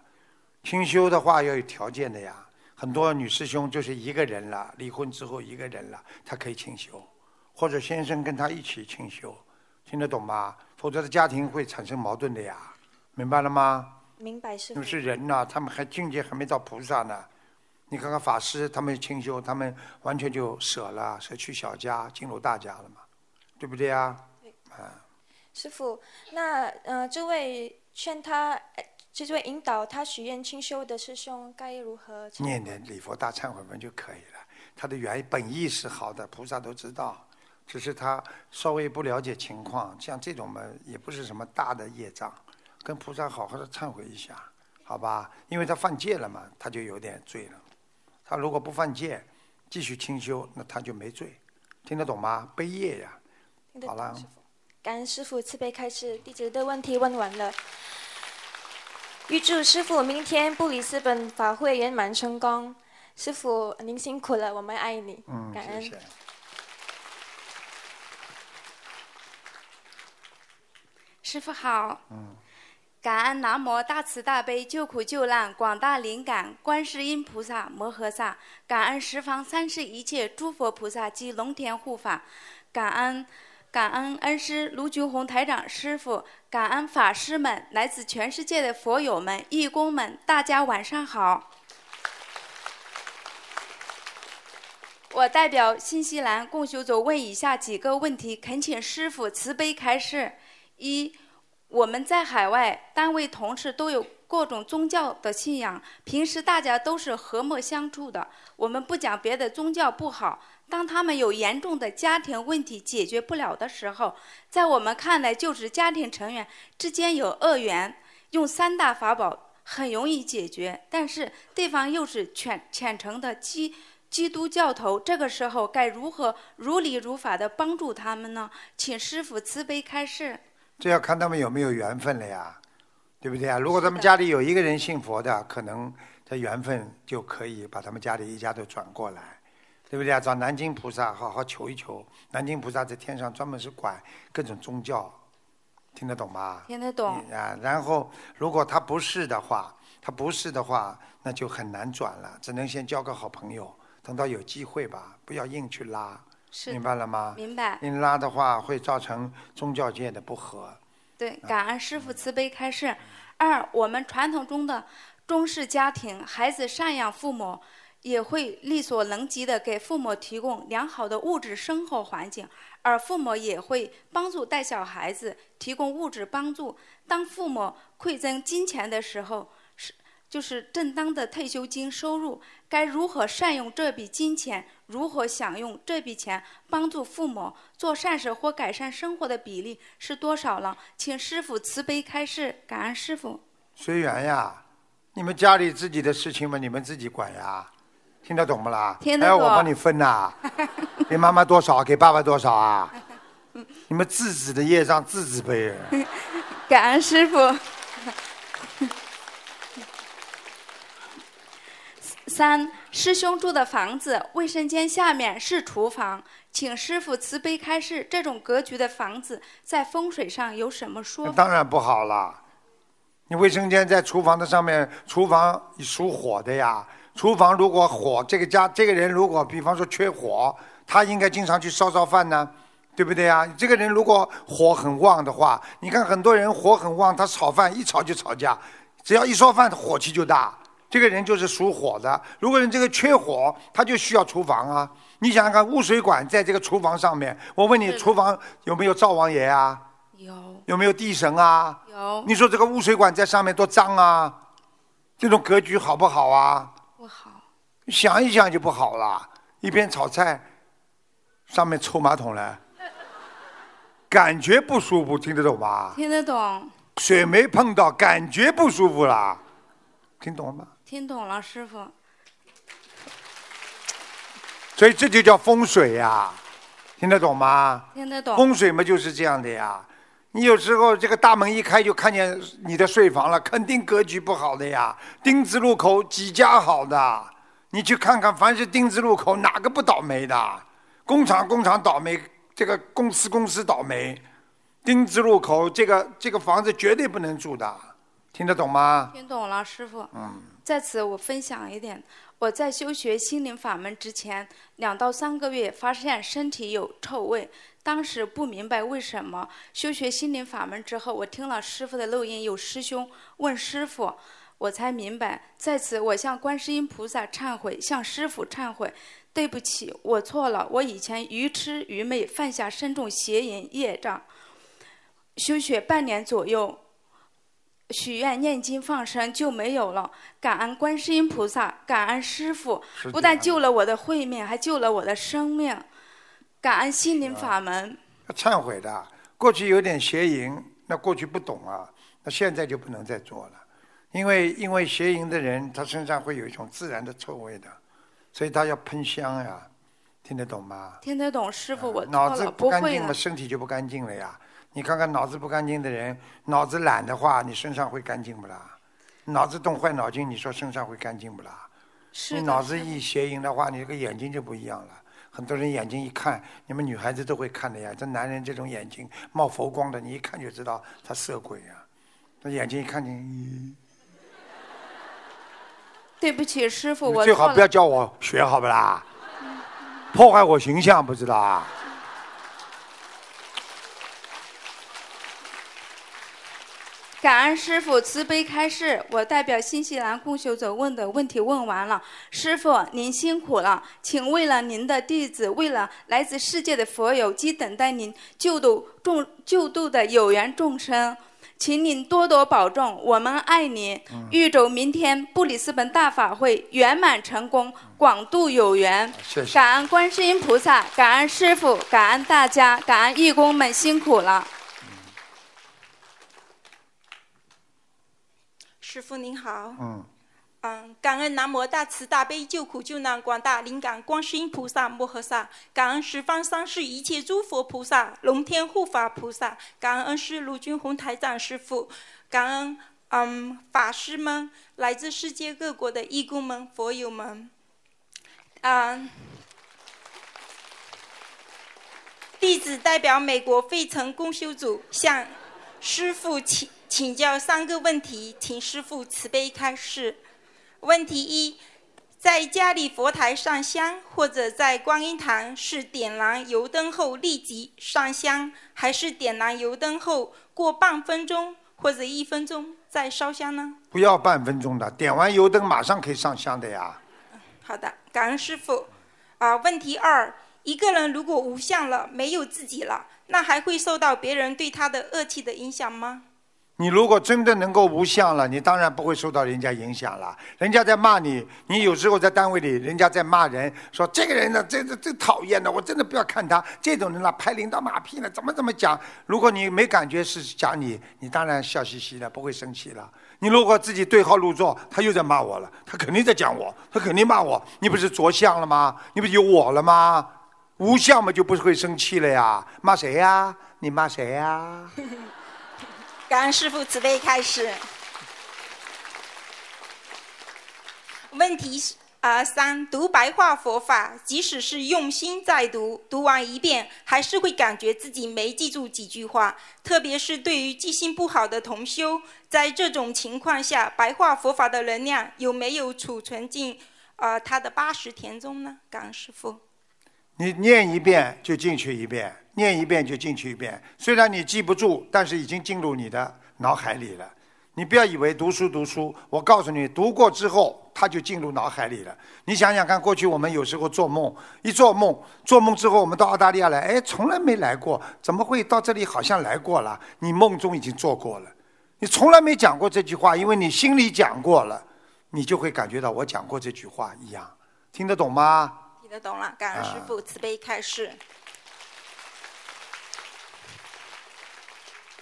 Speaker 1: 清修的话要有条件的呀。很多女师兄就是一个人了，离婚之后一个人了，她可以清修，或者先生跟他一起清修，听得懂吗？否则的家庭会产生矛盾的呀，明白了吗？
Speaker 9: 明白师傅。
Speaker 1: 就是人呐，他们还境界还没到菩萨呢。你看看法师，他们清修，他们完全就舍了，舍去小家，进入大家了嘛，对不对呀？
Speaker 9: 对。啊。师傅，那呃，这位劝他，这位引导他许愿清修的师兄该如何？
Speaker 1: 念念礼佛大忏悔文就可以了。他的原本意是好的，菩萨都知道，只是他稍微不了解情况。像这种嘛，也不是什么大的业障，跟菩萨好好的忏悔一下，好吧？因为他犯戒了嘛，他就有点罪了。他如果不犯戒，继续清修，那他就没罪。听得懂吗？背业呀。好了。
Speaker 9: 感恩师傅慈悲开示，弟子的问题问完了。预祝师傅明天布里斯本法会圆满成功。师傅您辛苦了，我们爱你。
Speaker 1: 嗯，
Speaker 9: 感恩。
Speaker 10: 师傅好。
Speaker 1: 嗯。
Speaker 10: 感恩南无大慈大悲救苦救难广大灵感观世音菩萨摩诃萨，感恩十方三世一切诸佛菩萨及龙天护法，感恩。感恩恩师卢军红台长师傅，感恩法师们，来自全世界的佛友们、义工们，大家晚上好。我代表新西兰共修组问以下几个问题，恳请师傅慈悲开示：一，我们在海外单位同事都有各种宗教的信仰，平时大家都是和睦相处的，我们不讲别的宗教不好。当他们有严重的家庭问题解决不了的时候，在我们看来就是家庭成员之间有恶缘，用三大法宝很容易解决。但是对方又是虔虔诚的基基督教徒，这个时候该如何如理如法的帮助他们呢？请师傅慈悲开示。
Speaker 1: 这要看他们有没有缘分了呀，对不对啊？如果他们家里有一个人信佛的，可能他缘分就可以把他们家里一家都转过来。对不对啊？找南京菩萨好好求一求。南京菩萨在天上专门是管各种宗教，听得懂吗？
Speaker 10: 听得懂。
Speaker 1: 啊，然后如果他不是的话，他不是的话，那就很难转了，只能先交个好朋友，等到有机会吧，不要硬去拉。
Speaker 10: 是。
Speaker 1: 明白了吗？
Speaker 10: 明白。
Speaker 1: 硬拉的话会造成宗教界的不和。
Speaker 10: 对，感恩师父慈悲开示。二，我们传统中的中式家庭，孩子赡养父母。也会力所能及的给父母提供良好的物质生活环境，而父母也会帮助带小孩子，提供物质帮助。当父母馈赠金钱的时候，是就是正当的退休金收入，该如何善用这笔金钱？如何享用这笔钱帮助父母做善事或改善生活的比例是多少呢？请师傅慈悲开示，感恩师傅。
Speaker 1: 随缘呀，你们家里自己的事情嘛，你们自己管呀，听得懂不啦？
Speaker 10: 听得懂
Speaker 1: 哎，我帮你分呐、给妈妈多少，给爸爸多少啊？你们自己的业障自己背。
Speaker 10: 感恩师傅。三师兄住的房子卫生间下面是厨房，请师傅慈悲开示，这种格局的房子在风水上有什么说？
Speaker 1: 当然不好了。你卫生间在厨房的上面，厨房属火的呀。厨房如果火，这个家这个人如果比方说缺火，他应该经常去烧烧饭呢，对不对呀？这个人如果火很旺的话，你看很多人火很旺，他炒饭一炒就吵架，只要一烧饭火气就大。这个人就是属火的。如果你这个缺火，他就需要厨房啊。你想想看，污水管在这个厨房上面，我问你，厨房有没有灶王爷啊？
Speaker 10: 有
Speaker 1: 有没有地神啊？
Speaker 10: 有
Speaker 1: 你说这个污水管在上面多脏啊！这种格局好不好啊？
Speaker 10: 不好，
Speaker 1: 想一想就不好了。一边炒菜，上面抽马桶了，感觉不舒服，听得懂吧？
Speaker 10: 听得懂，
Speaker 1: 水没碰到，感觉不舒服啦，听懂了吗？
Speaker 10: 听懂了，师傅。
Speaker 1: 所以这就叫风水呀、听得懂吗？
Speaker 10: 听得懂
Speaker 1: 风水嘛就是这样的呀。你有时候这个大门一开就看见你的睡房了，肯定格局不好的呀。丁字路口几家好的，你去看看，凡是丁字路口哪个不倒霉的？工厂工厂倒霉，这个公司公司倒霉。丁字路口这个这个房子绝对不能住的，听得懂吗？
Speaker 10: 听懂了，师傅。
Speaker 1: 嗯。
Speaker 10: 在此，我分享一点：我在修学心灵法门之前，两到三个月发现身体有臭味，当时不明白为什么。修学心灵法门之后，我听了师傅的录音，有师兄问师傅，我才明白。在此，我向观世音菩萨忏悔，向师傅忏悔，对不起，我错了，我以前愚痴愚昧，犯下深重邪淫业障。修学半年左右，许愿念经放生就没有了。感恩观世音菩萨，感恩师傅，不但救了我的慧命，还救了我的生命。感恩心灵法门，
Speaker 1: 要忏悔的。过去有点邪淫，那过去不懂啊，那现在就不能再做了，因为因为邪淫的人，他身上会有一种自然的臭味的，所以他要喷香呀，听得懂吗？
Speaker 10: 听得懂师傅，我
Speaker 1: 脑子，
Speaker 10: 不
Speaker 1: 干净嘛，。身体就不干净了呀。你看看脑子不干净的人，脑子懒的话，你身上会干净不啦？脑子动坏脑筋，你说身上会干净不啦？
Speaker 10: 是
Speaker 1: 你脑子一邪淫的话，你这个眼睛就不一样了。很多人眼睛一看，你们女孩子都会看的呀。这男人这种眼睛冒佛光的，你一看就知道他色鬼啊。他眼睛一看见，
Speaker 10: 对不起，师傅，我。
Speaker 1: 最好不要叫我学，好不啦？破坏我形象，不知道啊？
Speaker 10: 感恩师傅慈悲开示，我代表新西兰共修者问的问题问完了。师傅您辛苦了，请为了您的弟子，为了来自世界的佛友及等待您救度众救度的有缘众生，请您多多保重，我们爱您。预祝明天布里斯本大法会圆满成功，广度有缘。
Speaker 1: 谢谢
Speaker 10: 感恩观世音菩萨，感恩师傅，感恩大家，感恩义工们辛苦了。
Speaker 11: 师傅您好，
Speaker 1: 嗯，
Speaker 11: 嗯，感恩南无大慈大悲救苦救难广大灵感观世音菩萨摩诃萨，感恩十方三世一切诸佛菩萨、龙天护法菩萨，感恩恩师卢军宏台长师傅，感恩嗯法师们，来自世界各国的义工们、佛友们，嗯。弟子代表美国费城公修组向师傅请请教三个问题，请师傅慈悲开示。问题一：在家里佛台上香，或者在观音堂是点燃油灯后立即上香，还是点燃油灯后过半分钟或者一分钟再烧香呢？
Speaker 1: 不要半分钟的，点完油灯马上可以上香的呀。
Speaker 11: 好的，感恩师傅。啊，问题二：一个人如果无相了，没有自己了，那还会受到别人对他的恶气的影响吗？
Speaker 1: 你如果真的能够无相了，你当然不会受到人家影响了。人家在骂你，你有时候在单位里，人家在骂人，说这个人呢，这这这讨厌的，我真的不要看他这种人了，拍领导马屁呢，怎么怎么讲？如果你没感觉是讲你，你当然笑嘻嘻的，不会生气了。你如果自己对号入座，他又在骂我了，他肯定在讲我，他肯定骂我，你不是着相了吗？你不是有我了吗？无相嘛，就不会生气了呀。骂谁呀？你骂谁呀？
Speaker 11: 感恩师傅慈悲开始。问题是啊、三读白话佛法，即使是用心在读，读完一遍还是会感觉自己没记住几句话，特别是对于记性不好的同修，在这种情况下，白话佛法的能量有没有储存进呃他的八十田中呢？感恩师傅。
Speaker 1: 你念一遍就进去一遍，念一遍就进去一遍。虽然你记不住，但是已经进入你的脑海里了。你不要以为读书读书，我告诉你，读过之后它就进入脑海里了。你想想看，过去我们有时候做梦，一做梦，做梦之后我们到澳大利亚来，哎，从来没来过，怎么会到这里好像来过了？你梦中已经做过了，你从来没讲过这句话，因为你心里讲过了，你就会感觉到我讲过这句话一样，听得懂吗？
Speaker 11: 听得懂了，感恩师傅慈悲开示。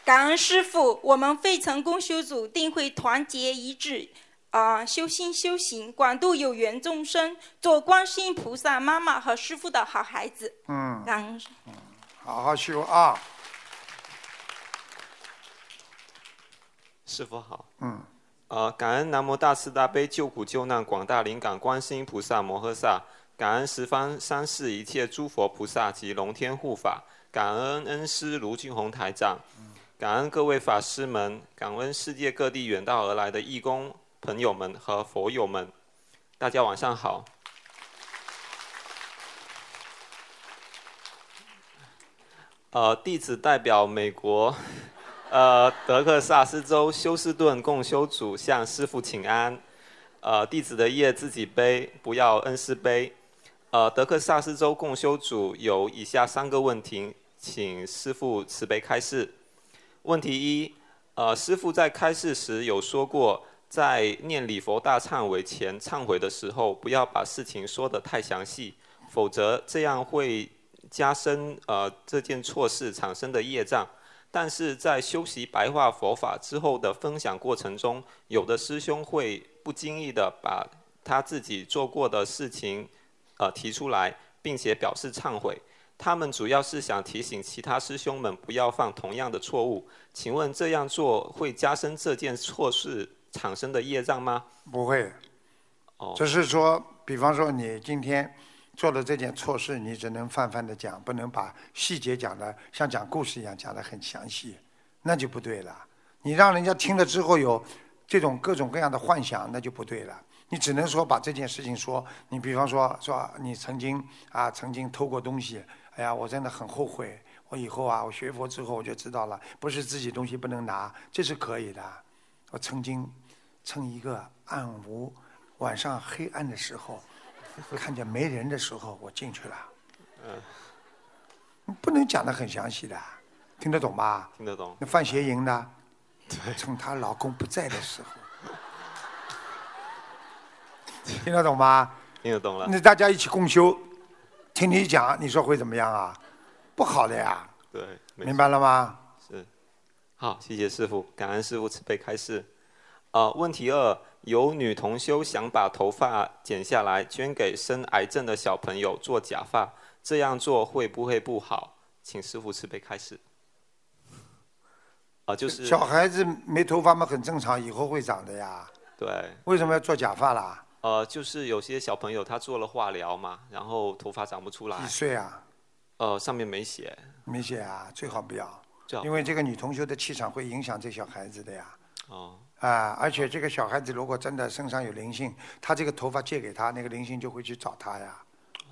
Speaker 11: 感恩师傅，我们费城公修组定会团结一致，啊、修心修行，广度有缘众生，做观世音菩萨妈妈和师傅的好孩子。
Speaker 1: 嗯，
Speaker 11: 感恩。
Speaker 1: 好好修啊。
Speaker 12: 师傅好。
Speaker 1: 嗯。
Speaker 12: 呃，感恩南无大慈大悲救苦救难广大灵感观世音菩萨摩诃萨，感恩十方三世一切诸佛菩萨及龙天护法，感恩恩师卢俊宏台长，感恩各位法师们，感恩世界各地远道而来的义工朋友们和佛友们，大家晚上好。呃，弟子代表美国，呃，德克萨斯州休斯顿共修组向师父请安。呃，弟子的业自己背，不要恩师背。呃，德克萨斯州共修组有以下三个问题，请师父慈悲开示。问题一，呃，师父在开示时有说过，在念礼佛大忏悔前忏悔的时候，不要把事情说得太详细，否则这样会加深呃这件错事产生的业障。但是在修习白话佛法之后的分享过程中，有的师兄会不经意的把他自己做过的事情呃提出来，并且表示忏悔。他们主要是想提醒其他师兄们不要犯同样的错误。请问这样做会加深这件错事产生的业障吗？
Speaker 1: 不会。
Speaker 12: 哦。
Speaker 1: 只是说，比方说你今天做了这件错事，你只能泛泛的讲，不能把细节讲的像讲故事一样讲的很详细，那就不对了。你让人家听了之后有这种各种各样的幻想，那就不对了。你只能说把这件事情说，你比方说说你曾经啊曾经偷过东西，哎呀，我真的很后悔。我以后啊，我学佛之后我就知道了，不是自己东西不能拿，这是可以的。我曾经趁一个暗无晚上黑暗的时候，看见没人的时候，我进去了。
Speaker 12: 嗯，
Speaker 1: 不能讲的很详细的，听得懂吧？
Speaker 12: 听得懂。
Speaker 1: 那范邪淫呢？趁她老公不在的时候，听得懂吗？
Speaker 12: 听得懂了。
Speaker 1: 那大家一起共修，听你讲，你说会怎么样啊？不好的呀。
Speaker 12: 对，
Speaker 1: 明白了吗？
Speaker 12: 是，好，谢谢师傅，感恩师傅慈悲开示。呃，问题二，有女同修想把头发剪下来捐给生癌症的小朋友做假发，这样做会不会不好？请师傅慈悲开示。啊、就是
Speaker 1: 小孩子没头发嘛，很正常，以后会长的呀。
Speaker 12: 对，
Speaker 1: 为什么要做假发啦？
Speaker 12: 呃，就是有些小朋友他做了化疗嘛，然后头发长不出来。
Speaker 1: 几岁啊？
Speaker 12: 呃，上面没写。
Speaker 1: 没写啊，最好不要因为这个女同学的气场会影响这小孩子的呀。
Speaker 12: 哦，
Speaker 1: 啊，而且这个小孩子如果真的身上有灵性，他这个头发借给他，那个灵性就会去找他呀。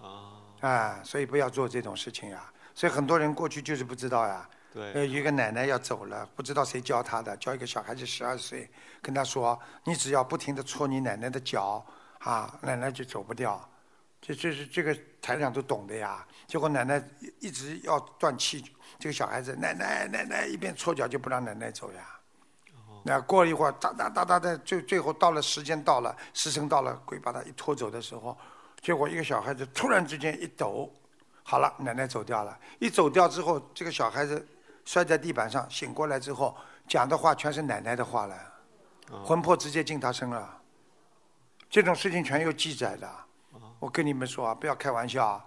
Speaker 12: 哦，
Speaker 1: 啊，所以不要做这种事情呀。所以很多人过去就是不知道呀。
Speaker 12: 对
Speaker 1: 呃，一个奶奶要走了，不知道谁教她的，教一个小孩子十二岁，跟他说：“你只要不停的搓你奶奶的脚，啊，奶奶就走不掉。这这是这个台长都懂的呀。结果奶奶一一直要断气，这个小孩子奶奶奶奶一边搓脚就不让奶奶走呀。那过了一会儿，哒哒哒哒的，最最后到了时间到了，时辰到了，鬼把他一拖走的时候，结果一个小孩子突然之间一抖，好了，奶奶走掉了。一走掉之后，这个小孩子摔在地板上，醒过来之后讲的话全是奶奶的话了，魂魄直接进他身了。这种事情全有记载的。我跟你们说啊，不要开玩笑啊。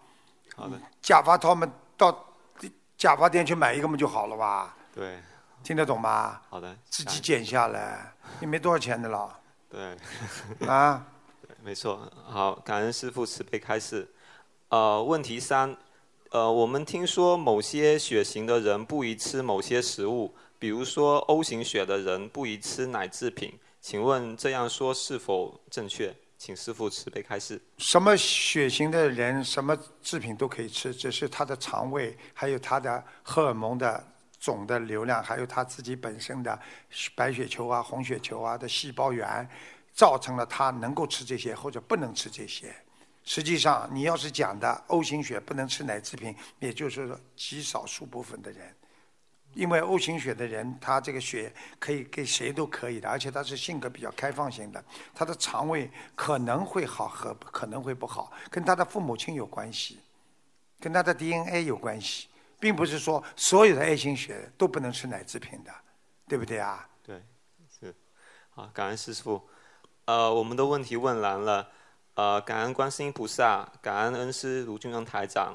Speaker 12: 好的，
Speaker 1: 假发他们到假发店去买一个嘛就好了吧？
Speaker 12: 对，
Speaker 1: 听得懂吗？
Speaker 12: 好的，
Speaker 1: 自己剪下来，也没多少钱的了。
Speaker 12: 对，
Speaker 1: 啊，
Speaker 12: 对，没错。好，感恩师父慈悲开示。呃，问题三，呃，我们听说某些血型的人不宜吃某些食物，比如说 O 型血的人不宜吃奶制品，请问这样说是否正确？请师傅慈悲开示。
Speaker 1: 什么血型的人，什么制品都可以吃，只是他的肠胃，还有他的荷尔蒙的总的流量，还有他自己本身的白血球啊、红血球啊的细胞源，造成了他能够吃这些或者不能吃这些。实际上，你要是讲的 O 型血不能吃奶制品，也就是说极少数部分的人。因为 O 型血的人，他这个血可以给谁都可以的，而且他是性格比较开放型的，他的肠胃可能会好和可能会不好，跟他的父母亲有关系，跟他的 DNA 有关系，并不是说所有的 A 型血都不能吃奶制品的，对不对啊？
Speaker 12: 对，是，好，感恩师傅。呃，我们的问题问完了，呃，感恩观世音菩萨，感恩恩师卢俊恩台长。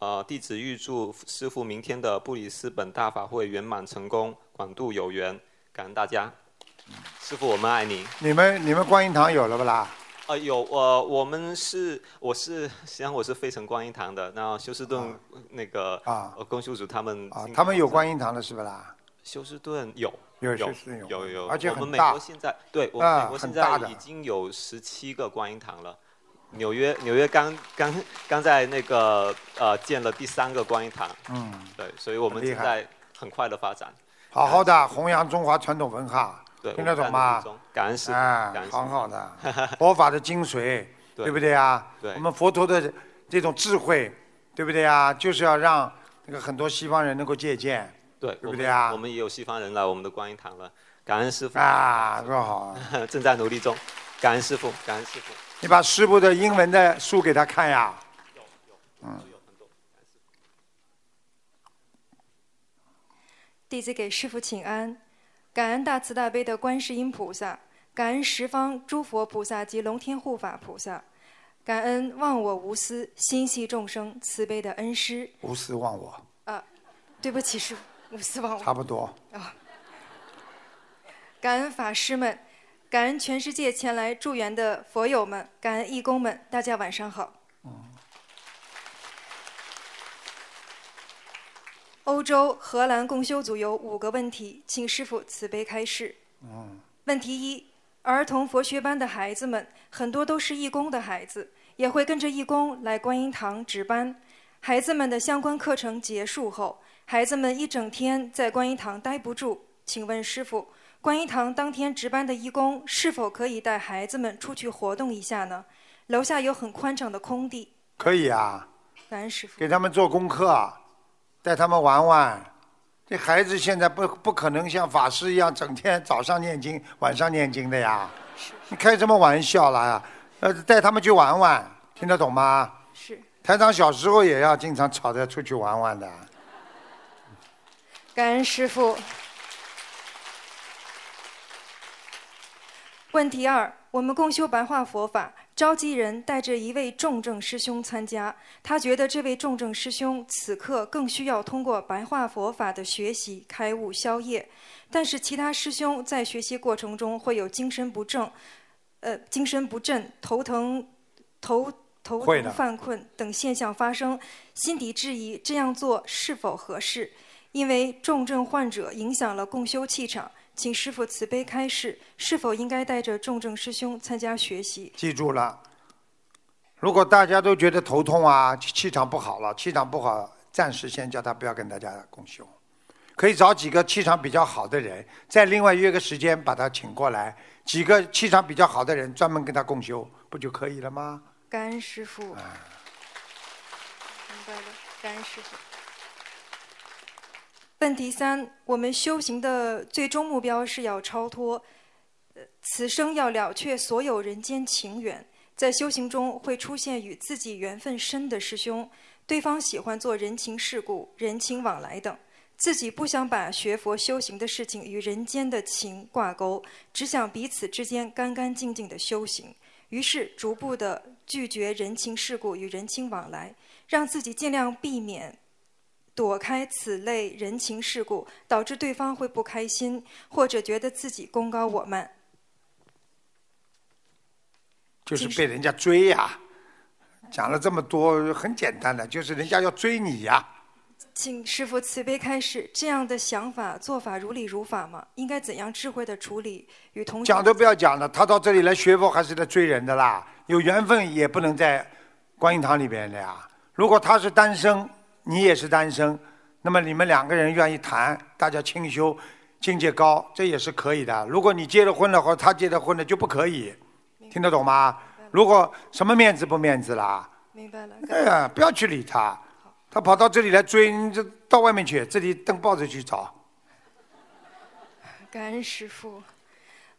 Speaker 12: 呃，弟子预祝师傅明天的布里斯本大法会圆满成功，广度有缘，感恩大家。师傅，我们爱你。
Speaker 1: 你们你们观音堂有了不啦？
Speaker 12: 呃，有，呃，我们是，我是，实际上我是费城观音堂的，那休斯顿那个
Speaker 1: 啊，
Speaker 12: 公修组他们
Speaker 1: 啊，他们有观音堂的是不啦？
Speaker 12: 休斯顿有
Speaker 1: 有
Speaker 12: 有
Speaker 1: 有
Speaker 12: 有有，
Speaker 1: 而且
Speaker 12: 我们美国现在对，我
Speaker 1: 啊
Speaker 12: 们美国现在已经有十七个观音堂了。纽约纽约刚 刚刚在那个呃建了第三个观音堂，
Speaker 1: 嗯，
Speaker 12: 对，所以我们正在很快的发展。
Speaker 1: 好好的弘扬中华传统文化，
Speaker 12: 对
Speaker 1: 听得懂吗？
Speaker 12: 感恩师父
Speaker 1: 哎
Speaker 12: 感恩，师
Speaker 1: 好好的 佛法的精髓，
Speaker 12: 对
Speaker 1: 对不对啊？
Speaker 12: 对
Speaker 1: 我们佛陀的这种智慧，对不对啊？就是要让那个很多西方人能够借鉴，
Speaker 12: 对，
Speaker 1: 对不对啊
Speaker 12: 我们我们也有西方人来我们的观音堂了，感恩师傅
Speaker 1: 啊，多好！
Speaker 12: 正在努力中，感恩师傅，感恩师傅。
Speaker 1: 你把师傅的英文的书给他看呀。嗯，
Speaker 13: 弟子给师父请安，感恩大慈大悲的观世音菩萨，感恩十方诸佛菩萨及龙天护法菩萨，感恩忘我无私、心系众生、慈悲的恩师。
Speaker 1: 无私忘我，
Speaker 13: 啊，对不起，师父，无私忘我。
Speaker 1: 差不多。
Speaker 13: 啊，感恩法师们，感恩全世界前来助缘的佛友们，感恩义工们，大家晚上好。欧洲、荷兰共修组有五个问题，请师傅慈悲开示。问题一：儿童佛学班的孩子们很多都是义工的孩子，也会跟着义工来观音堂值班。孩子们的相关课程结束后，孩子们一整天在观音堂待不住。请问师傅，观音堂当天值班的义工是否可以带孩子们出去活动一下呢？楼下有很宽敞的空地。
Speaker 1: 可以啊，
Speaker 13: 感恩师傅。
Speaker 1: 给他们做功课，带他们玩玩。这孩子现在不不可能像法师一样整天早上念经，晚上念经的呀。你开什么玩笑啦呀？呃，带他们去玩玩，听得懂吗？
Speaker 13: 是。
Speaker 1: 台长小时候也要经常吵着出去玩玩的。
Speaker 13: 感恩师傅。问题二：我们共修白话佛法，召集人带着一位重症师兄参加，他觉得这位重症师兄此刻更需要通过白话佛法的学习开悟消业，但是其他师兄在学习过程中会有精神不正，呃，精神不振、头疼、头头疼犯困等现象发生，心底质疑这样做是否合适，因为重症患者影响了共修气场。请师傅慈悲开示，是否应该带着重症师兄参加学习？
Speaker 1: 记住了，如果大家都觉得头痛啊，气场不好了，气场不好，暂时先叫他不要跟大家共修。可以找几个气场比较好的人，再另外约个时间把他请过来，几个气场比较好的人专门跟他共修，不就可以了吗？
Speaker 13: 感恩师傅。明白了，感恩师傅。问题三：我们修行的最终目标是要超脱，此生要了却所有人间情缘。在修行中会出现与自己缘分深的师兄，对方喜欢做人情世故、人情往来等，自己不想把学佛修行的事情与人间的情挂钩，只想彼此之间干干净净的修行。于是逐步的拒绝人情世故与人情往来，让自己尽量避免躲开此类人情世故，导致对方会不开心，或者觉得自己功高我慢。
Speaker 1: 就是被人家追呀，讲了这么多，很简单的，就是人家要追你呀。
Speaker 13: 请师傅慈悲开示，这样的想法做法如理如法吗？应该怎样智慧的处理与同
Speaker 1: 讲都不要讲了，他到这里来学佛还是来追人的啦。有缘分也不能在观音堂里边的呀。如果他是单身，你也是单身，那么你们两个人愿意谈，大家清修，境界高，这也是可以的。如果你结了婚了，或者他结了婚了，就不可以。听得懂吗？如果什么面子不面子啦？
Speaker 13: 明白了。
Speaker 1: 哎呀，不要去理他，他跑到这里来追，你就到外面去，这里登报纸去找。
Speaker 13: 感恩师父。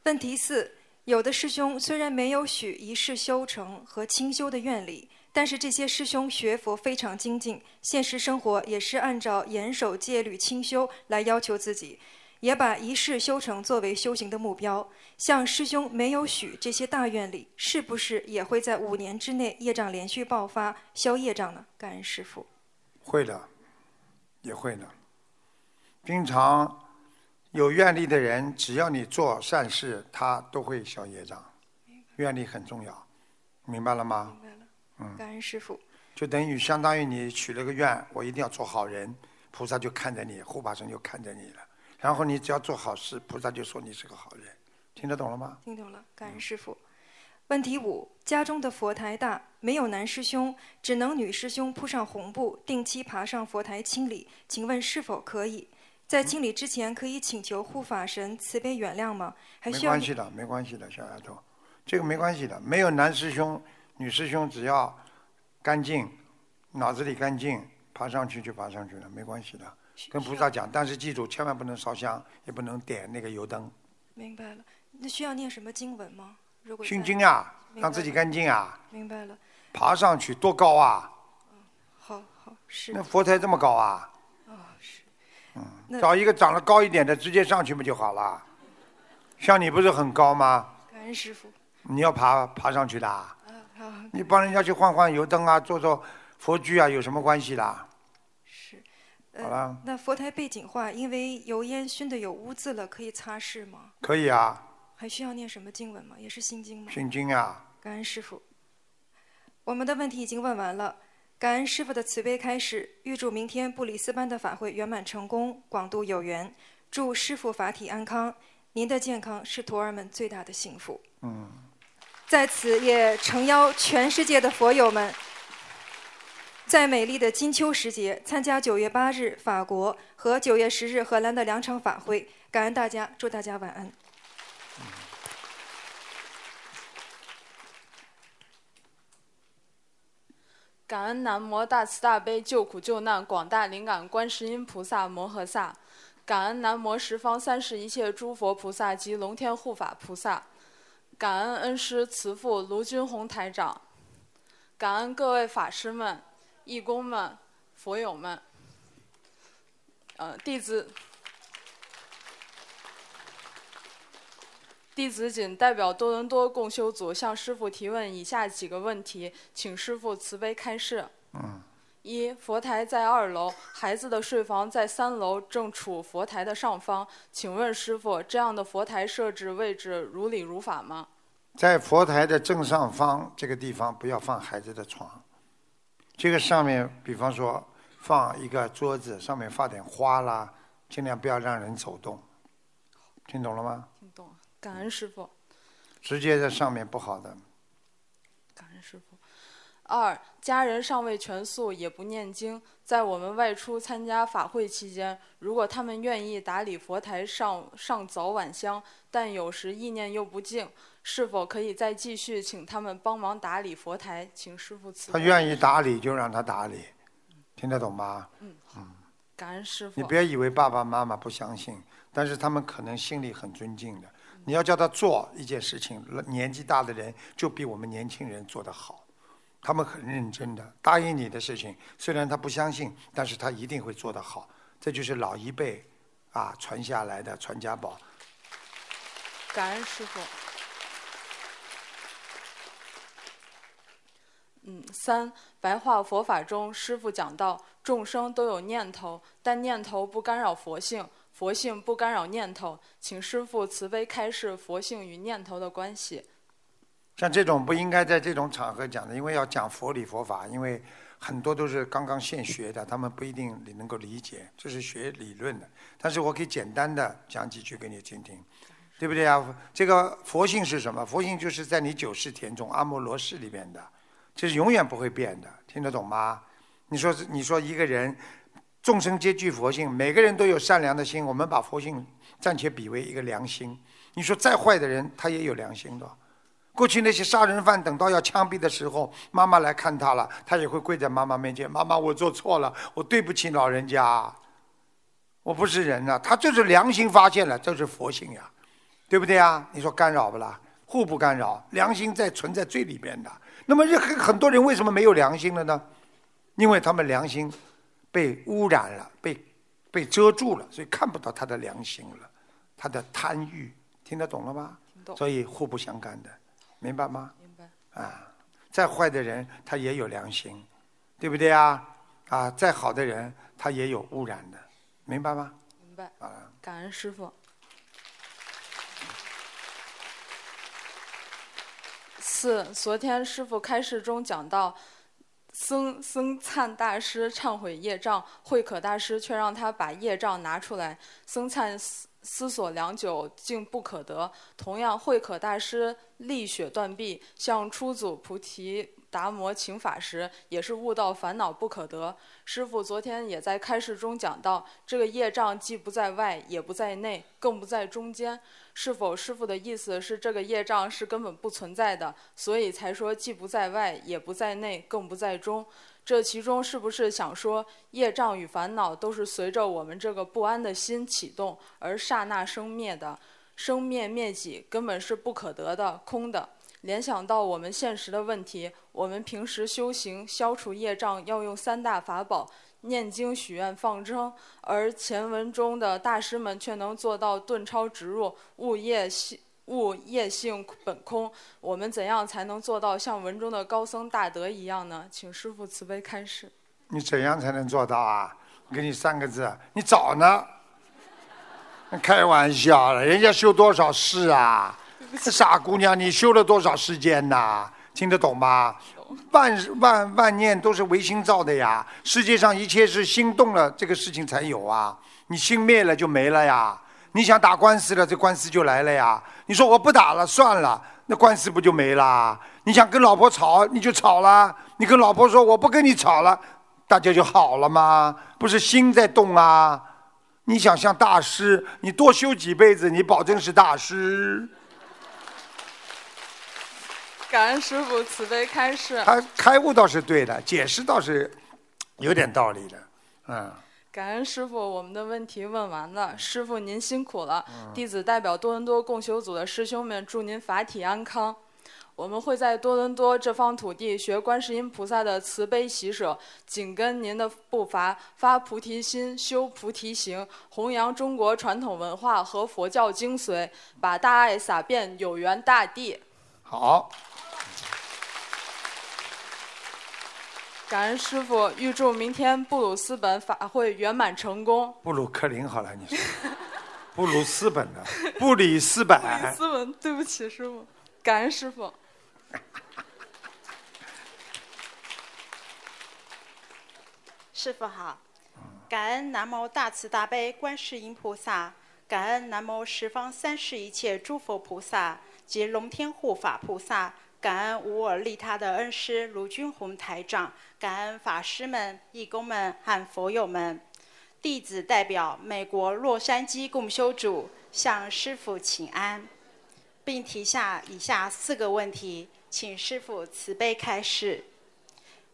Speaker 13: 问题四：有的师兄虽然没有许一世修成和清修的愿力，但是这些师兄学佛非常精进，现实生活也是按照严守戒律、清修来要求自己。也把一世修成作为修行的目标。像师兄没有许这些大愿力，是不是也会在五年之内业障连续爆发消业障呢？感恩师父。
Speaker 1: 会的，也会的。经常有愿力的人，只要你做善事，他都会消业障。愿力很重要，明白了吗？
Speaker 13: 明白了。嗯。感恩师傅。
Speaker 1: 就等于相当于你许了个愿，我一定要做好人，菩萨就看着你，护法神就看着你了。然后你只要做好事，菩萨就说你是个好人，听得懂了吗？
Speaker 13: 听懂了，感恩师傅。问题五：家中的佛台大，没有男师兄，只能女师兄铺上红布，定期爬上佛台清理。请问是否可以？在清理之前，可以请求护法神慈悲原谅吗？还需
Speaker 1: 要？没关系的，没关系的，小丫头，这个没关系的。没有男师兄、女师兄，只要干净，脑子里干净，爬上去就爬上去了，没关系的。跟菩萨讲，但是记住，千万不能烧香，也不能点那个油灯。
Speaker 13: 明白了，那需要念什么经文吗？如果
Speaker 1: 熏经啊，让自己干净啊。
Speaker 13: 明白了。
Speaker 1: 爬上去多高啊？
Speaker 13: 好好是。
Speaker 1: 那佛台这么高啊？
Speaker 13: 哦是。
Speaker 1: 嗯，找一个长得高一点的，直接上去不就好了？像你不是很高吗？
Speaker 13: 感恩师傅。
Speaker 1: 你要爬爬上去的？你帮人家去换换油灯啊，做做佛具啊，有什么关系啦？是好了。
Speaker 13: 那佛台背景画，因为油烟熏的有污渍了，可以擦拭吗？
Speaker 1: 可以啊。
Speaker 13: 还需要念什么经文吗？也是心经吗？
Speaker 1: 心经啊。
Speaker 13: 感恩师傅。我们的问题已经问完了，感恩师傅的慈悲开始，预祝明天布里斯班的法会圆满成功，广度有缘。祝师傅法体安康，您的健康是徒儿们最大的幸福。
Speaker 1: 嗯。
Speaker 13: 在此也诚邀全世界的佛友们。在美丽的金秋时节，参加九月八日法国和九月十日荷兰的两场法会，感恩大家，祝大家晚安。
Speaker 5: 感恩南无大慈大悲救苦救难广大灵感观世音菩萨摩诃萨，感恩南无十方三世一切诸佛菩萨及龙天护法菩萨，感恩恩师慈父卢军宏台长，感恩各位法师们。义工们、佛友们，呃，弟子，弟子仅代表多伦多共修组向师傅提问以下几个问题，请师傅慈悲开示。
Speaker 1: 嗯。
Speaker 5: 一，佛台在二楼，孩子的睡房在三楼，正处佛台的上方，请问师傅，这样的佛台设置位置如理如法吗？
Speaker 1: 在佛台的正上方这个地方，不要放孩子的床。这个上面，比方说放一个桌子，上面放点花啦，尽量不要让人走动。听懂了吗？
Speaker 5: 听懂了，感恩师傅。
Speaker 1: 直接在上面不好的。
Speaker 5: 感恩师傅。
Speaker 14: 二，家人尚未全素，也不念经，在我们外出参加法会期间，如果他们愿意打理佛台上上早晚香，但有时意念又不静，是否可以再继续请他们帮忙打理佛台？请师傅慈悲。
Speaker 1: 他愿意打理就让他打理，听得懂吗？
Speaker 14: 嗯，感恩师傅。
Speaker 1: 你别以为爸爸妈妈不相信，但是他们可能心里很尊敬的。你要叫他做一件事情，年纪大的人就比我们年轻人做得好，他们很认真的答应你的事情，虽然他不相信，但是他一定会做得好。这就是老一辈啊传下来的传家宝。
Speaker 14: 感恩师傅。嗯，三白话佛法中，师傅讲到众生都有念头，但念头不干扰佛性，佛性不干扰念头。请师傅慈悲开示佛性与念头的关系。
Speaker 1: 像这种不应该在这种场合讲的，因为要讲佛理佛法，因为很多都是刚刚现学的，他们不一定你能够理解，这是学理论的。但是我可以简单的讲几句给你听听，对不对啊？这个佛性是什么？佛性就是在你九世田中阿摩罗氏里面的。这是永远不会变的，听得懂吗？你说，你说一个人，众生皆具佛性，每个人都有善良的心。我们把佛性暂且比为一个良心。你说再坏的人，他也有良心的。过去那些杀人犯，等到要枪毙的时候，妈妈来看他了，他也会跪在妈妈面前：“妈妈，我做错了，我对不起老人家，我不是人啊。”他就是良心发现了，这是佛性呀，对不对啊？你说干扰不啦？互不干扰，良心在存在最里边的。那么，很很多人为什么没有良心了呢？因为他们良心被污染了，被被遮住了，所以看不到他的良心了，他的贪欲，听得懂了吗？所以互不相干的，明白吗？
Speaker 14: 明白。
Speaker 1: 啊，再坏的人他也有良心，对不对啊？啊，再好的人他也有污染的，明白吗？
Speaker 14: 明白。
Speaker 1: 啊，
Speaker 14: 感恩师傅。四，昨天师傅开示中讲到，僧僧璨大师忏悔业障，慧可大师却让他把业障拿出来。僧璨思索良久，竟不可得。同样，慧可大师力血断臂，向初祖菩提。达摩请法时，也是悟到烦恼不可得。师傅昨天也在开示中讲到，这个业障既不在外，也不在内，更不在中间。是否师傅的意思是这个业障是根本不存在的，所以才说既不在外，也不在内，更不在中？这其中是不是想说，业障与烦恼都是随着我们这个不安的心启动而刹那生灭的？生灭灭己根本是不可得的，空的。联想到我们现实的问题，我们平时修行消除业障要用三大法宝：念经、许愿、放生。而前文中的大师们却能做到顿超直入，悟业性悟业性本空。我们怎样才能做到像文中的高僧大德一样呢？请师父慈悲开示。
Speaker 1: 你怎样才能做到啊？我给你三个字：你早呢。开玩笑了，人家修多少世啊？傻姑娘，你修了多少时间呐？听得懂吗？万万万念都是唯心造的呀！世界上一切是心动了，这个事情才有啊！你心灭了就没了呀！你想打官司了，这官司就来了呀！你说我不打了，算了，那官司不就没啦？你想跟老婆吵，你就吵了。你跟老婆说我不跟你吵了，大家就好了吗？不是心在动啊！你想像大师，你多修几辈子，你保证是大师。
Speaker 14: 感恩师傅慈悲开示。
Speaker 1: 他开悟倒是对的，解释倒是有点道理的，嗯。
Speaker 14: 感恩师傅，我们的问题问完了。师傅您辛苦了，弟子代表多伦多共修组的师兄们祝您法体安康。我们会在多伦多这方土地学观世音菩萨的慈悲喜舍，紧跟您的步伐，发菩提心，修菩提行，弘扬中国传统文化和佛教精髓，把大爱洒遍有缘大地。
Speaker 1: 好。
Speaker 14: 感恩师傅，预祝明天布鲁斯本法会圆满成功。
Speaker 1: 布鲁克林好了，你说。布鲁斯本的，布里斯本。
Speaker 14: 布里斯本，对不起，师傅。感恩师傅。
Speaker 15: 师傅好，感恩南无大慈大悲观世音菩萨，感恩南无十方三世一切诸佛菩萨及龙天护法菩萨。感恩无我利他的恩师卢军宏台长，感恩法师们、义工们和佛友们。弟子代表美国洛杉矶共修组向师父请安，并提下以下四个问题，请师父慈悲开示。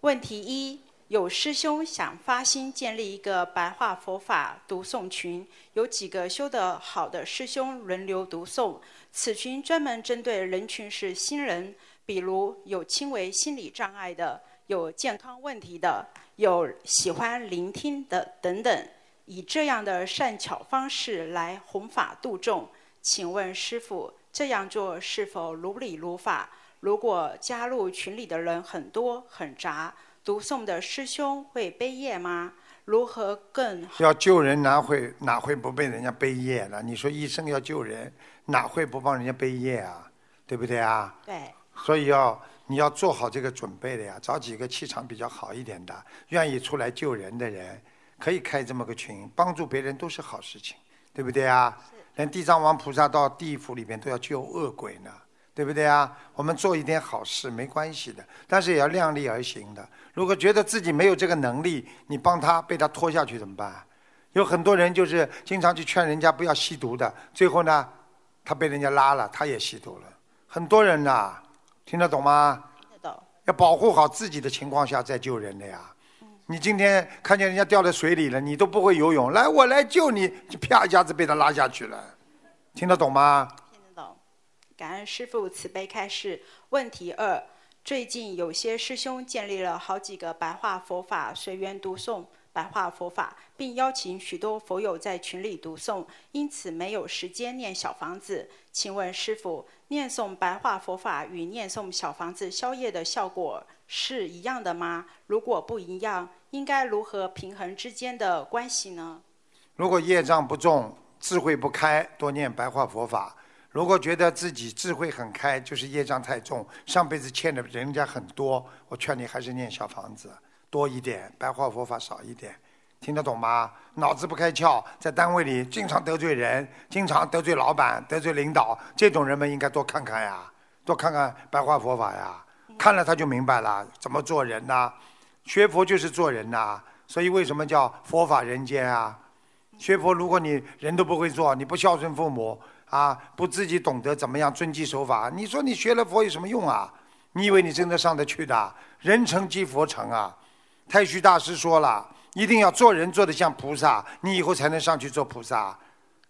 Speaker 15: 问题一：有师兄想发心建立一个白话佛法读诵群，有几个修得好的师兄轮流读诵。此群专门针对人群是新人，比如有轻微心理障碍的，有健康问题的，有喜欢聆听的等等。以这样的善巧方式来弘法度众，请问师傅，这样做是否如理如法？如果加入群里的人很多很杂，读诵的师兄会背业吗？如何更
Speaker 1: 要救人，哪会哪会不被人家背业呢？你说医生要救人，哪会不帮人家背业啊？对不对啊？
Speaker 15: 对。
Speaker 1: 所以要你要做好这个准备的呀，找几个气场比较好一点的，愿意出来救人的人。可以开这么个群，帮助别人都是好事情，对不对啊？连地藏王菩萨到地府里面都要救恶鬼呢，对不对啊？我们做一点好事没关系的，但是也要量力而行的。如果觉得自己没有这个能力，你帮他被他拖下去怎么办？有很多人就是经常去劝人家不要吸毒的，最后呢，他被人家拉了，他也吸毒了。很多人呐，听得懂吗？
Speaker 15: 听得懂。
Speaker 1: 要保护好自己的情况下再救人的呀。你今天看见人家掉在水里了，你都不会游泳，来我来救你，就啪一下子被他拉下去了，听得懂吗？
Speaker 15: 听得懂。感恩师父慈悲开示。问题二：最近有些师兄建立了好几个白话佛法随缘读诵白话佛法，并邀请许多佛友在群里读诵，因此没有时间念小房子。请问师父，念诵白话佛法与念诵小房子消业的效果？是一样的吗？如果不一样，应该如何平衡之间的关系呢？
Speaker 1: 如果业障不重，智慧不开，多念白话佛法；如果觉得自己智慧很开，就是业障太重，上辈子欠的人家很多，我劝你还是念小房子多一点，白话佛法少一点，听得懂吗？脑子不开窍，在单位里经常得罪人，经常得罪老板、得罪领导，这种人们应该多看看呀，多看看白话佛法呀。看了他就明白了怎么做人呐，学佛就是做人呐，所以为什么叫佛法人间啊？学佛如果你人都不会做，你不孝顺父母啊，不自己懂得怎么样遵纪守法，你说你学了佛有什么用啊？你以为你真的上得去的？人成即佛成啊！太虚大师说了，一定要做人做得像菩萨，你以后才能上去做菩萨，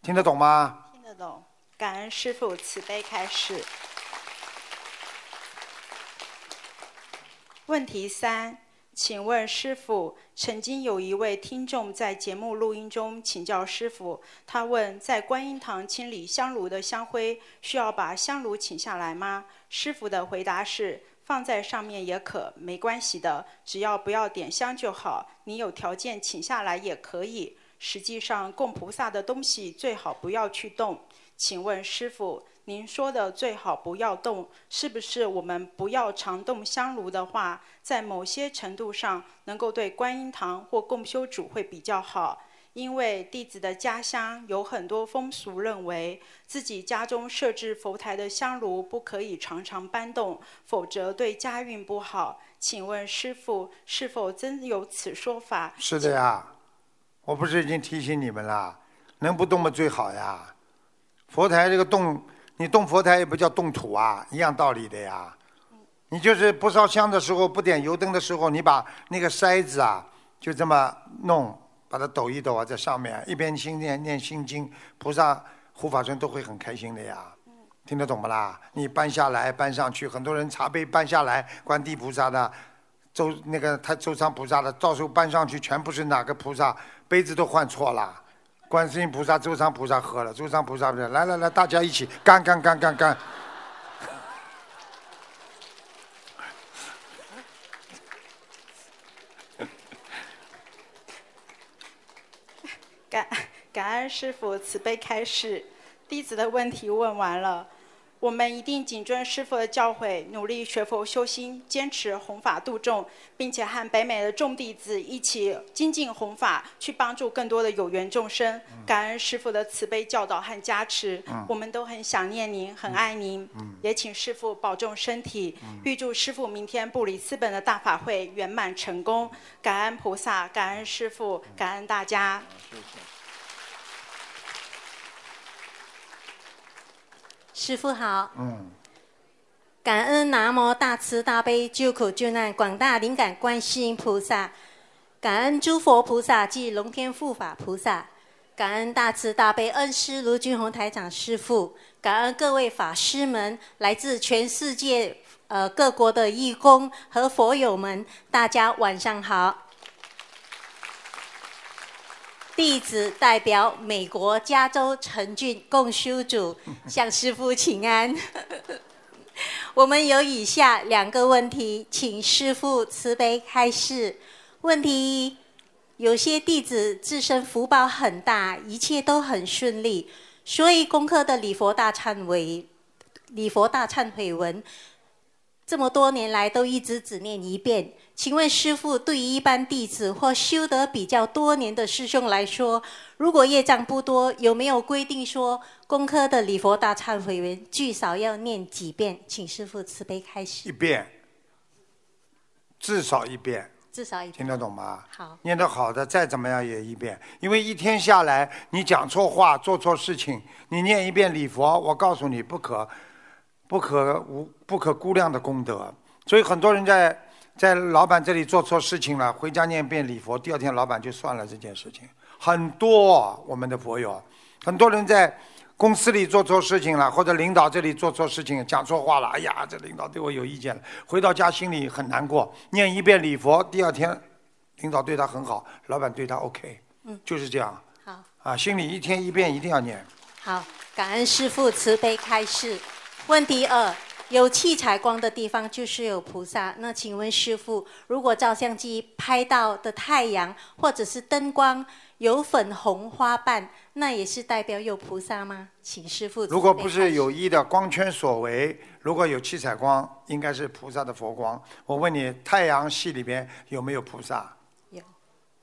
Speaker 1: 听得懂吗？
Speaker 15: 听得懂，感恩师父慈悲开示。问题三，请问师傅，曾经有一位听众在节目录音中请教师傅，他问在观音堂清理香炉的香灰，需要把香炉请下来吗？师傅的回答是，放在上面也可，没关系的，只要不要点香就好。你有条件请下来也可以。实际上供菩萨的东西最好不要去动。请问师傅。您说的最好不要动，是不是我们不要常动香炉的话，在某些程度上能够对观音堂或供修主会比较好？因为弟子的家乡有很多风俗，认为自己家中设置佛台的香炉不可以常常搬动，否则对家运不好。请问师父是否真有此说法？
Speaker 1: 是的呀，我不是已经提醒你们了，能不动嘛最好呀。佛台这个动。你动佛台也不叫动土啊，一样道理的呀。你就是不烧香的时候，不点油灯的时候，你把那个筛子啊，就这么弄，把它抖一抖啊，在上面一边心念念心经，菩萨护法神都会很开心的呀。听得懂不啦？你搬下来搬上去，很多人茶杯搬下来，观地菩萨的，周那个他周仓菩萨的，到时候搬上去全部是哪个菩萨杯子都换错了。观世音菩萨、周仓菩萨喝了，周仓菩萨不是来来来，大家一起干干干干干。
Speaker 15: 感感恩师傅慈悲开示，弟子的问题问完了。我们一定谨遵师傅的教诲，努力学佛修心，坚持弘法度众，并且和北美的众弟子一起精进弘法，去帮助更多的有缘众生。感恩师傅的慈悲教导和加持，
Speaker 1: 嗯
Speaker 15: 我们都很想念您，很爱您。也请师傅保重身体，预祝师傅明天布里斯本的大法会圆满成功。感恩菩萨，感恩师傅，感恩大家。
Speaker 16: 师傅好，
Speaker 1: 嗯，
Speaker 16: 感恩南无大慈大悲救苦救难广大灵感观世音菩萨，感恩诸佛菩萨及龙天护法菩萨，感恩大慈大悲恩师卢军宏台长师傅，感恩各位法师们，来自全世界呃各国的义工和佛友们，大家晚上好。弟子代表美国加州陈俊共修组向师父请安。我们有以下两个问题，请师父慈悲开示。问题一：有些弟子自身福报很大，一切都很顺利，所以功课的礼佛大忏悔、礼佛大忏悔文，这么多年来都一直只念一遍。请问师父，对于一般弟子或修得比较多年的师兄来说，如果业障不多，有没有规定说功课的礼佛大忏悔文最少要念几遍？请师父慈悲开始。
Speaker 1: 一遍，至少一遍，
Speaker 16: 至少一遍。
Speaker 1: 听得懂吗？
Speaker 16: 好。
Speaker 1: 念得好的，再怎么样也一遍，因为一天下来，你讲错话、做错事情，你念一遍礼佛，我告诉你，不可、不可无、不可估量的功德。所以很多人在在老板这里做错事情了，回家念遍礼佛，第二天老板就算了这件事情。很多我们的佛友，很多人在公司里做错事情了，或者领导这里做错事情，讲错话了，哎呀，这领导对我有意见了，回到家心里很难过。念一遍礼佛，第二天领导对他很好，老板对他 OK，
Speaker 16: 嗯，
Speaker 1: 就是这样。
Speaker 16: 好，
Speaker 1: 啊，心里一天一遍一定要念。
Speaker 16: 好，感恩师父慈悲开示。问题二：有七彩光的地方就是有菩萨。那请问师傅，如果照相机拍到的太阳或者是灯光有粉红花瓣，那也是代表有菩萨吗？请师傅
Speaker 1: 如果不是有意的光圈所为，如果有七彩光，应该是菩萨的佛光。我问你，太阳系里边有没有菩萨？
Speaker 16: 有。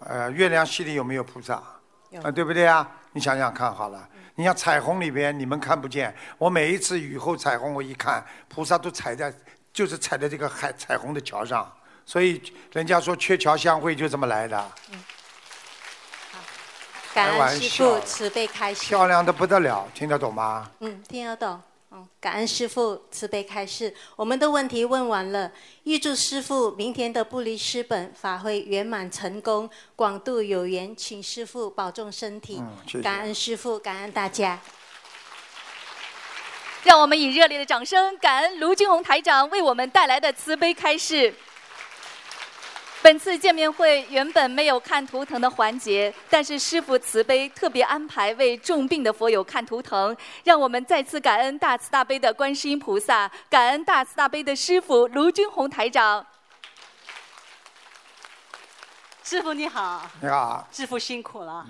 Speaker 1: 呃，月亮系里有没有菩萨？
Speaker 16: 有
Speaker 1: 啊，对不对啊？你想想看好了。你像彩虹里边，你们看不见。我每一次雨后彩虹，我一看，菩萨都踩在，就是踩在这个海彩虹的桥上。所以人家说鹊桥相会就这么来的，
Speaker 16: 感
Speaker 1: 开玩
Speaker 16: 恩师
Speaker 1: 笑
Speaker 16: 父慈悲开示。
Speaker 1: 漂亮的不得了，听得懂吗？
Speaker 16: 嗯，听得懂。嗯，感恩师父慈悲开示。我们的问题问完了，预祝师父明天的布里斯本法会圆满成功，广度有缘，请师父保重身体。
Speaker 17: 嗯谢谢
Speaker 16: 感恩师父，感恩大家。
Speaker 17: 让我们以热烈的掌声，感恩卢军红台长为我们带来的慈悲开示。本次见面会原本没有看图腾的环节，但是师父慈悲特别安排为重病的佛友看图腾，让我们再次感恩大慈大悲的观世音菩萨，感恩大慈大悲的师父卢军红台长。
Speaker 18: 师傅你好，
Speaker 1: 你好，
Speaker 18: 师傅辛苦了。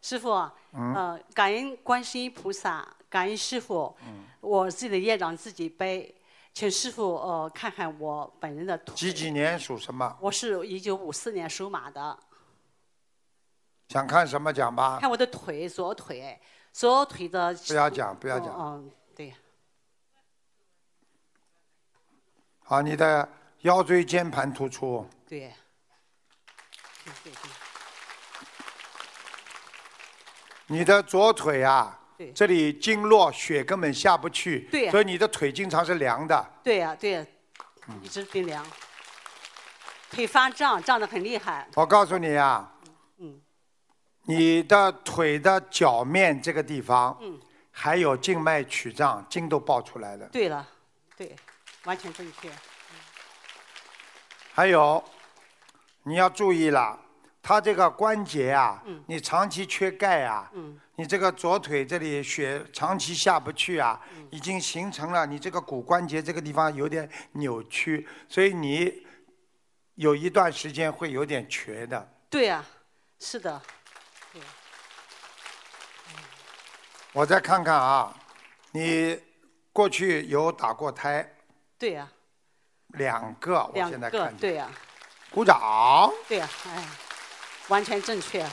Speaker 18: 师傅，
Speaker 1: 嗯
Speaker 18: 呃，感恩观世音菩萨，感恩师傅，我自己的业障自己背，请师傅呃看看我本人的图。
Speaker 1: 几几年属什么？
Speaker 18: 我是一九五四年属马的，
Speaker 1: 想看什么讲吧？
Speaker 18: 看我的腿，左腿，左腿的。
Speaker 1: 不要讲不要讲
Speaker 18: 嗯，嗯对，
Speaker 1: 好，你的腰椎间盘突出，
Speaker 18: 对。对对对
Speaker 1: 你的左腿啊
Speaker 18: 对，
Speaker 1: 这里经络血根本下不去，
Speaker 18: 对呀。
Speaker 1: 所以你的腿经常是凉的。
Speaker 18: 对呀、对呀、一直冰凉，腿发胀，胀得很厉害。
Speaker 1: 我告诉你啊，
Speaker 18: 嗯。
Speaker 1: 你的腿的脚面这个地方，
Speaker 18: 嗯，
Speaker 1: 还有静脉曲张，筋都爆出来了。
Speaker 18: 对了，对，完全正确。
Speaker 1: 还有，你要注意了，他这个关节啊，
Speaker 18: 嗯。
Speaker 1: 你长期缺钙啊，
Speaker 18: 嗯
Speaker 1: 你这个左腿这里血长期下不去啊，
Speaker 18: 嗯
Speaker 1: 已经形成了你这个骨关节这个地方有点扭曲，所以你有一段时间会有点瘸的。
Speaker 18: 对呀、是的，对
Speaker 1: 我再看看啊，你过去有打过胎，
Speaker 18: 对呀、
Speaker 1: 两个，我现在看见。
Speaker 18: 对呀、
Speaker 1: 鼓掌。
Speaker 18: 对呀、哎，完全正确。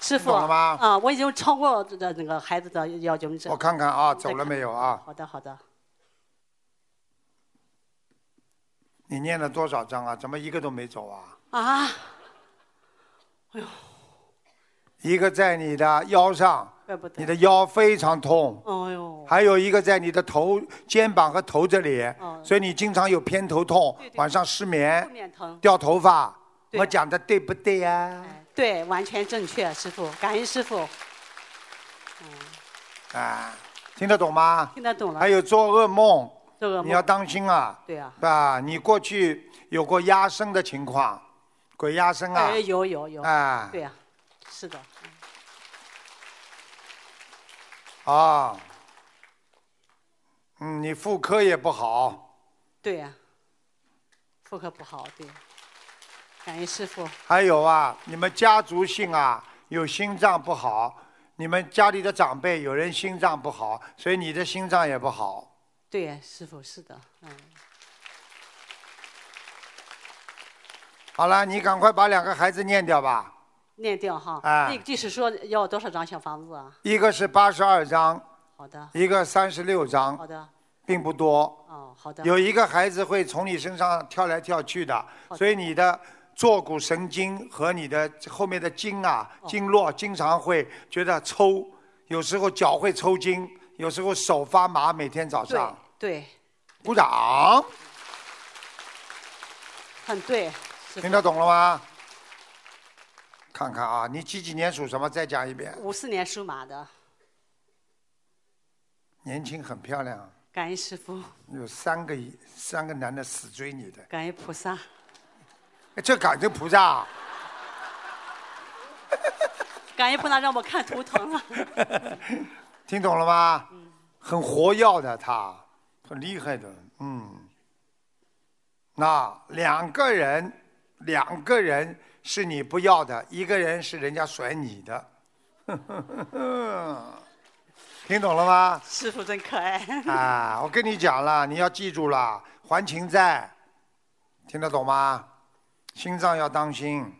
Speaker 18: 师傅
Speaker 1: 懂了吗
Speaker 18: 啊，我已经超过这个那个孩子的要求症。
Speaker 1: 我看看啊，走了没有啊？
Speaker 18: 好的，好的。
Speaker 1: 你念了多少章啊？怎么一个都没走啊？
Speaker 18: 啊，哎呦
Speaker 1: 一个在你的腰上你的腰非常痛。
Speaker 18: 哎呦，
Speaker 1: 还有一个在你的头、肩膀和头这里，
Speaker 18: 哦
Speaker 1: 所以你经常有偏头痛，晚上失眠。掉头发。我讲的对不对呀、
Speaker 18: 对，完全正确，师傅，感恩师傅。
Speaker 1: 啊？听得懂吗？
Speaker 18: 听得懂了
Speaker 1: 还有做噩梦，
Speaker 18: 做噩梦
Speaker 1: 你要当心啊。
Speaker 18: 对啊。
Speaker 1: 啊，你过去有过压身的情况，鬼压身啊。
Speaker 18: 哎，有有有。
Speaker 1: 啊
Speaker 18: 对呀、是的。
Speaker 1: 啊。嗯，你妇科也不好，
Speaker 18: 对呀、妇科不好，对。感恩师傅。
Speaker 1: 还有啊，你们家族性啊有心脏不好，你们家里的长辈有人心脏不好，所以你的心脏也不好。
Speaker 18: 对呀、师傅是的，嗯。
Speaker 1: 好了，你赶快把两个孩子念掉吧。
Speaker 18: 念掉哈。
Speaker 1: 哎
Speaker 18: 那就是说要多少张小房子啊？
Speaker 1: 一个是八十二张，
Speaker 18: 好的。
Speaker 1: 一个三十六张，
Speaker 18: 好的。
Speaker 1: 并不多。
Speaker 18: 哦，好的。
Speaker 1: 有一个孩子会从你身上跳来跳去的，所以你的坐骨神经和你的后面的经啊、
Speaker 18: 哦
Speaker 1: 经络经常会觉得抽，有时候脚会抽筋，有时候手发麻，每天早上。
Speaker 18: 对，
Speaker 1: 鼓掌，
Speaker 18: 很对。
Speaker 1: 听得懂了吗？看看啊，你几几年属什么？再讲一遍。
Speaker 18: 五四年属马的，
Speaker 1: 年轻很漂亮，
Speaker 18: 感恩师傅，
Speaker 1: 有三个三个男的死追你的，
Speaker 18: 感恩菩萨。
Speaker 1: 哎这感恩菩萨。
Speaker 18: 感应菩萨让我看图腾了。
Speaker 1: 听懂了吗？很活跃的他，很厉害的，嗯。那两个人，两个人是你不要的，一个人是人家甩你的，听懂了吗？
Speaker 18: 师傅真可爱。
Speaker 1: 啊，我跟你讲了，你要记住了，还情债，听得懂吗？心脏要当心，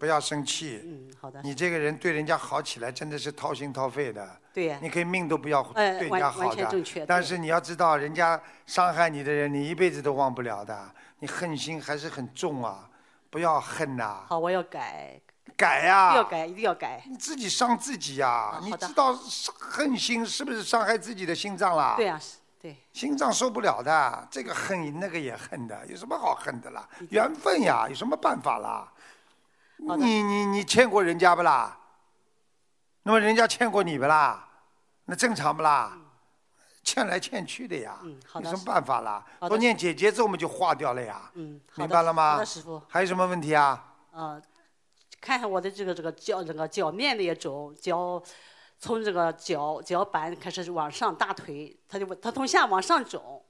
Speaker 1: 不要生气。
Speaker 18: 嗯，好的。
Speaker 1: 你这个人对人家好起来，真的是掏心掏肺的。
Speaker 18: 对呀
Speaker 1: 你可以命都不要
Speaker 18: 哎
Speaker 1: 对人家好的，但是你要知道，人家伤害你的人，你一辈子都忘不了的。你恨心还是很重啊，不要恨呐、
Speaker 18: 好，我要改。
Speaker 1: 改呀、
Speaker 18: 要改，一定要改。
Speaker 1: 你自己伤自己呀、你知道伤恨心是不是伤害自己的心脏啦？
Speaker 18: 对呀、是对。
Speaker 1: 心脏受不了的，这个恨那个也恨的，有什么好恨的啦？缘分呀，有什么办法啦？你你你欠过人家不啦？那么人家欠过你不啦？那正常不啦？欠来欠去的呀，
Speaker 18: 嗯
Speaker 1: 有什么办法啦？多念姐姐咒，我们就化掉了呀。
Speaker 18: 嗯，
Speaker 1: 明白了吗？
Speaker 18: 师傅。
Speaker 1: 还有什么问题啊？
Speaker 18: 呃，看看我的这个这个脚这个脚面的也肿，脚从这个脚脚板开始往上，大腿它就它从下往上肿。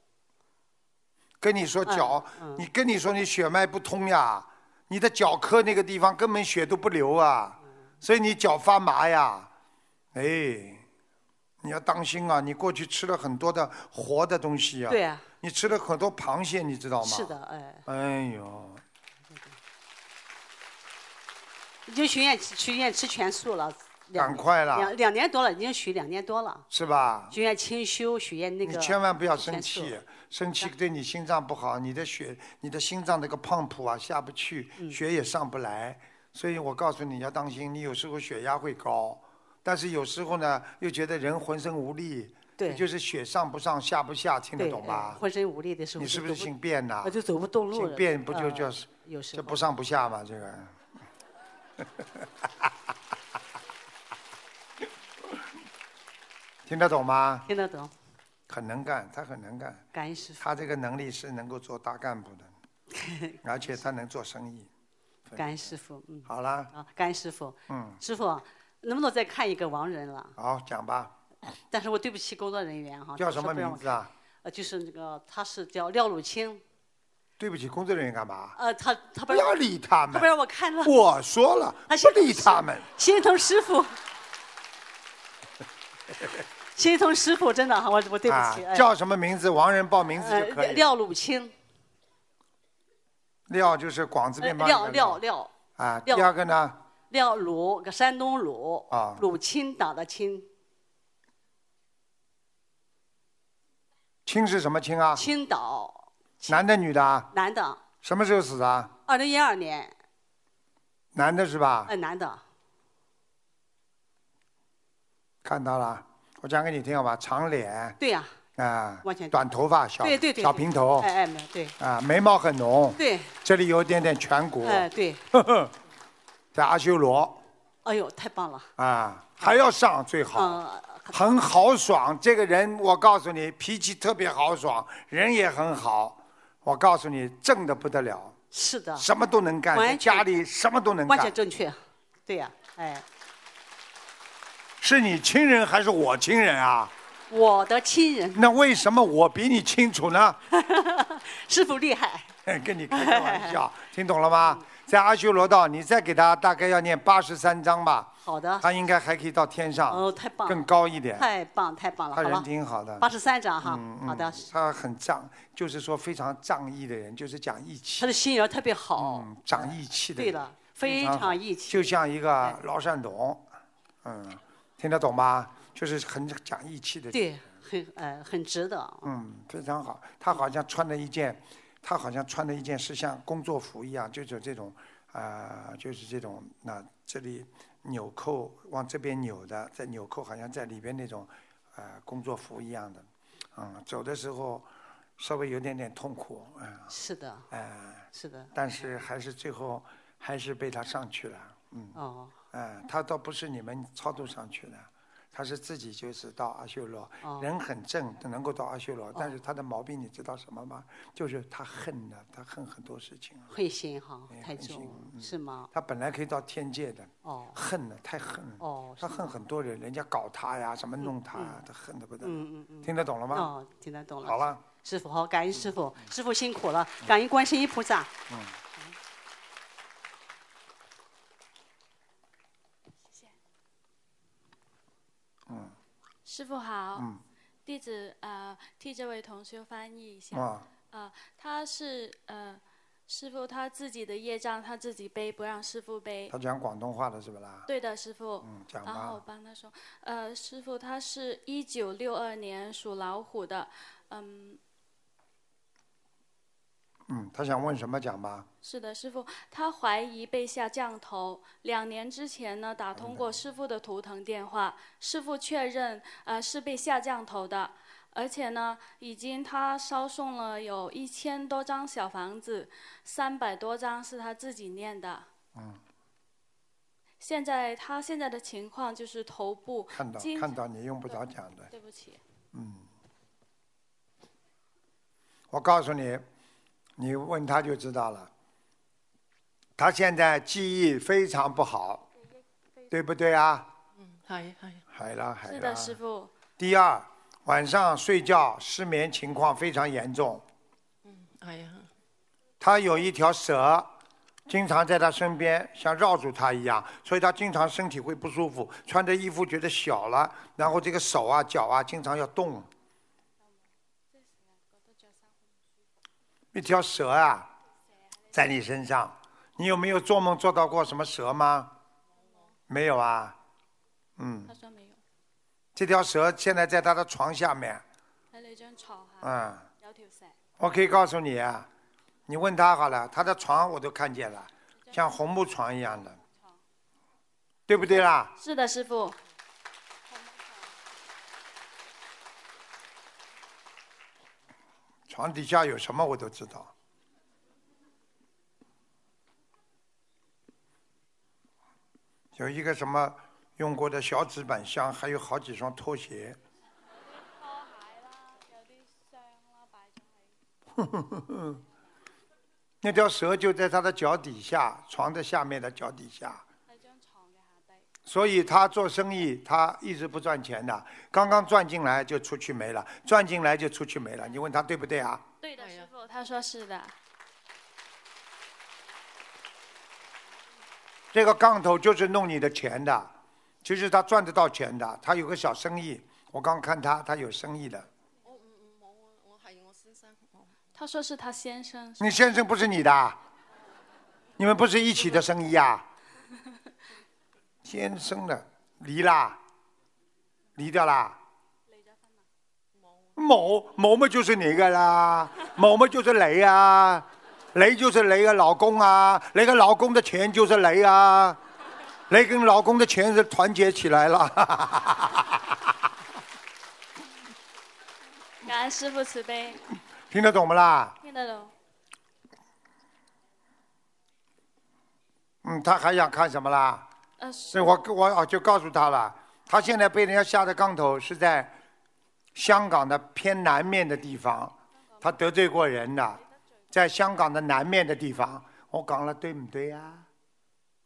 Speaker 1: 跟你说脚，
Speaker 18: 嗯
Speaker 1: 你跟你说你血脉不通呀，你的脚科那个地方根本血都不流啊，
Speaker 18: 嗯
Speaker 1: 所以你脚发麻呀，哎，你要当心啊！你过去吃了很多的活的东西啊，
Speaker 18: 对啊
Speaker 1: 你吃了很多螃蟹，你知道吗？
Speaker 18: 是的，哎，
Speaker 1: 哎呦，
Speaker 18: 已经许愿许愿吃全素了。两
Speaker 1: 赶快了
Speaker 18: 两两年多了，已经许两年多了。
Speaker 1: 是吧？
Speaker 18: 许愿清修，许愿那个。
Speaker 1: 你千万不要生气，生气对你心脏不好，你的血、你的心脏那个胖谱啊下不去，
Speaker 18: 嗯
Speaker 1: 血也上不来。所以我告诉你要当心，你有时候血压会高，但是有时候呢又觉得人浑身无力，
Speaker 18: 对
Speaker 1: 就是血上不上下不下，听得懂吧
Speaker 18: 哎？浑身无力的时候。
Speaker 1: 你是不是姓卞呐？
Speaker 18: 我就走不动路了。
Speaker 1: 姓卞不就
Speaker 18: 呃
Speaker 1: 叫
Speaker 18: 有时候
Speaker 1: 这不上不下嘛？这个。听得懂吗？
Speaker 18: 听得懂。
Speaker 1: 很能干，他很能干。
Speaker 18: 感恩师傅。
Speaker 1: 他这个能力是能够做大干部的，而且他能做生意。
Speaker 18: 感恩师傅，嗯。
Speaker 1: 好了，
Speaker 18: 啊，感恩师傅。
Speaker 1: 嗯，
Speaker 18: 师傅，能不能再看一个亡人了？
Speaker 1: 好讲吧。
Speaker 18: 但是我对不起工作人员哈。
Speaker 1: 叫什么名字啊？
Speaker 18: 呃，就是那个，他是叫廖汝清。
Speaker 1: 对不起，工作人员干嘛？
Speaker 18: 呃，他他
Speaker 1: 不要理他们。
Speaker 18: 他不让我看了。
Speaker 1: 我说了，不理他们。
Speaker 18: 心疼师傅。心疼师傅，真的，我我对不起。
Speaker 1: 啊、叫什么名字？王人报名字就可以。
Speaker 18: 呃、廖鲁清。
Speaker 1: 廖就是广字边旁。
Speaker 18: 廖廖廖。
Speaker 1: 啊，第二个呢？
Speaker 18: 廖鲁，个山东鲁。
Speaker 1: 啊。
Speaker 18: 鲁青党的青。
Speaker 1: 青是什么青啊？
Speaker 18: 青岛。
Speaker 1: 男的女的啊？
Speaker 18: 男的。
Speaker 1: 什么时候死的？
Speaker 18: 二零一二年。
Speaker 1: 男的是吧？
Speaker 18: 哎，男的。
Speaker 1: 看到了，我讲给你听好吧？长脸。
Speaker 18: 对呀。
Speaker 1: 啊。短头发，小
Speaker 18: 对对对
Speaker 1: 小平头。
Speaker 18: 哎哎，对。
Speaker 1: 啊，眉毛很浓。
Speaker 18: 对。
Speaker 1: 这里有一点点颧骨。
Speaker 18: 哎，对。
Speaker 1: 在阿修罗。
Speaker 18: 哎呦，太棒了。
Speaker 1: 啊，还要上最好。
Speaker 18: 嗯。
Speaker 1: 很豪爽，这个人我告诉你，脾气特别豪爽，人也很好。我告诉你，正的不得了。
Speaker 18: 是的。
Speaker 1: 什么都能干，在家里什么都能干。
Speaker 18: 完全正确，对呀，哎。
Speaker 1: 是你亲人还是我亲人啊？
Speaker 18: 我的亲人。
Speaker 1: 那为什么我比你清楚呢？
Speaker 18: 师傅厉害。
Speaker 1: 跟你开个玩笑，听懂了吗？在阿修罗道，你再给他大概要念八十三章吧。
Speaker 18: 好的。
Speaker 1: 他应该还可以到天上。
Speaker 18: 哦，太棒了。
Speaker 1: 更高一点。
Speaker 18: 太棒，太棒了。
Speaker 1: 他人挺好的。
Speaker 18: 八十三章哈，好的。
Speaker 1: 他很仗，就是说非常仗义的人，就是讲义气。
Speaker 18: 他的心眼特别好。
Speaker 1: 嗯，讲义气的。
Speaker 18: 对了，非常义气。
Speaker 1: 就像一个老善董，嗯，听得懂吗？就是很讲义气的。
Speaker 18: 对，很呃很值得。
Speaker 1: 嗯，非常好。他好像穿了一件。他好像穿了一件是像工作服一样，就是这种，啊，就是这种，那这里纽扣往这边扭的，在纽扣好像在里边那种，呃，工作服一样的，嗯，走的时候稍微有点点痛苦，嗯。
Speaker 18: 是的。
Speaker 1: 哎。
Speaker 18: 是的。
Speaker 1: 但是还是最后还是被他上去了，嗯。
Speaker 18: 哦。
Speaker 1: 哎，他倒不是你们超度上去的。他是自己就是到阿修罗，人很正，能够到阿修罗，但是他的毛病你知道什么吗？就是他恨的，他恨很多事情。
Speaker 18: 恨心哈，太重，是吗？
Speaker 1: 他本来可以到天界的，
Speaker 18: 哦，
Speaker 1: 恨的太恨了，
Speaker 18: 哦，
Speaker 1: 他恨很多人，人家搞他呀，什么弄他，他恨的不得。
Speaker 18: 嗯嗯嗯，
Speaker 1: 听得懂了吗？
Speaker 18: 哦，听得懂了。
Speaker 1: 好了，
Speaker 18: 师傅好，感恩师傅，师傅辛苦了，感恩观世音菩萨。
Speaker 1: 嗯。嗯。
Speaker 19: 师傅好，
Speaker 1: 嗯、
Speaker 19: 弟子呃替这位同学翻译一下。
Speaker 1: 啊。
Speaker 19: 呃，他是呃师傅他自己的业障他自己背，不让师傅背。
Speaker 1: 他讲广东话的是不啦？
Speaker 19: 对的，师傅。
Speaker 1: 嗯，讲吧。
Speaker 19: 然后我帮他说，呃，师傅他是一九六二年属老虎的，嗯。
Speaker 1: 嗯，他想问什么讲吧？
Speaker 19: 是的，师傅，他怀疑被下降头。两年之前呢，打通过师傅的图腾电话，师傅确认呃是被下降头的，而且呢，已经他烧送了有一千多张小房子，三百多张是他自己念的。
Speaker 1: 嗯。
Speaker 19: 现在他现在的情况就是头部
Speaker 1: 看到看到你用不着讲的。
Speaker 19: 对不起。
Speaker 1: 嗯。我告诉你。你问他就知道了。他现在记忆非常不好，对不对啊？
Speaker 14: 嗯，还还
Speaker 1: 还了还了。
Speaker 19: 是的，师傅。
Speaker 1: 第二，晚上睡觉失眠情况非常严重。
Speaker 14: 嗯，哎呀。
Speaker 1: 他有一条蛇，经常在他身边，像绕住他一样，所以他经常身体会不舒服，穿着衣服觉得小了，然后这个手啊、脚啊经常要动。一条蛇啊，在你身上，你有没有做梦做到过什么蛇吗？没有啊，嗯。
Speaker 19: 他说没有。
Speaker 1: 这条蛇现在在他的床下面。嗯。我可以告诉你啊，你问他好了，他的床我都看见了，像红木床一样的，对不对啦？
Speaker 19: 是的，师傅。
Speaker 1: 床底下有什么我都知道，有一个什么用过的小纸板箱，还有好几双拖鞋。那条蛇就在他的脚底下，床的下面的脚底下。所以他做生意，他一直不赚钱的。刚刚赚进来就出去没了，赚进来就出去没了。你问他对不对啊？
Speaker 19: 对的，师傅，他说是的。
Speaker 1: 这个杠头就是弄你的钱的，其实他赚得到钱的。他有个小生意，我刚看他，他有生意的。
Speaker 19: 我我我係我先生他说是他先生。
Speaker 1: 你先生不是你的？你们不是一起的生意啊？先生的离啦，离掉啦。某某嘛就是你个啦，某某就是雷啊，雷就是雷个老公啊，雷个老公的钱就是雷啊，雷跟老公的钱是团结起来了。
Speaker 19: 感恩师傅慈悲。
Speaker 1: 听得懂不啦？
Speaker 19: 听得懂。
Speaker 1: 嗯，他还想看什么啦？
Speaker 19: 呃，
Speaker 1: 所以我我我就告诉他了，他现在被人家下的杠头是在香港的偏南面的地方，他得罪过人的，在香港的南面的地方，我讲了对不对呀、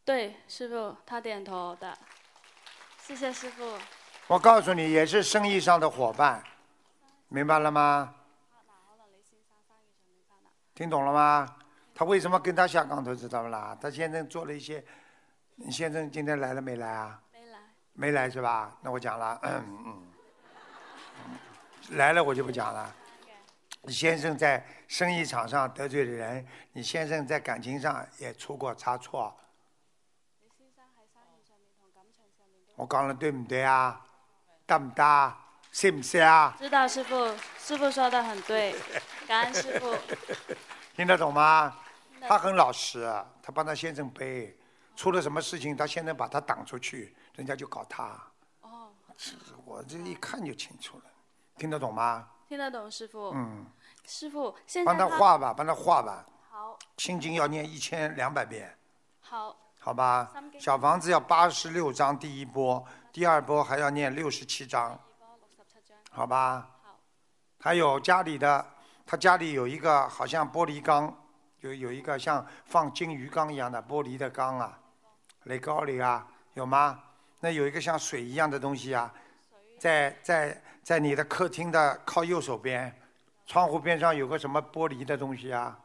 Speaker 19: 对，师傅，他点头的。谢谢师傅。
Speaker 1: 我告诉你，也是生意上的伙伴，明白了吗？听懂了吗？他为什么跟他下杠头，知道不啦？他现在做了一些，你先生今天来了没来啊？
Speaker 19: 没来。
Speaker 1: 没来是吧？那我讲了，嗯嗯，来了我就不讲了。你先生在生意场上得罪了人，你先生在感情上也出过差错。我講得對唔對啊？得唔得啊？識唔識啊？
Speaker 19: 知道师傅，师傅说的很对，感恩师傅。
Speaker 1: 听得懂吗？他很老实，他帮他先生背，出了什么事情，他现在把他挡出去，人家就搞他。
Speaker 19: 哦，
Speaker 1: 我这一看就清楚了，听得懂吗？
Speaker 19: 听得懂师傅。
Speaker 1: 嗯，
Speaker 19: 师傅，现在
Speaker 1: 帮他画吧，帮他画吧。
Speaker 19: 好，
Speaker 1: 心经要念一千两百遍，
Speaker 19: 好，
Speaker 1: 好吧？小房子要八十六章第一波，第二波还要念六十七章，好吧？还有家里的，他家里有一个好像玻璃缸，有有一个像放金鱼缸一样的玻璃的缸啊，雷高里啊，有吗？那有一个像水一样的东西啊，在在在你的客厅的靠右手边，窗户边上有个什么玻璃的东西啊？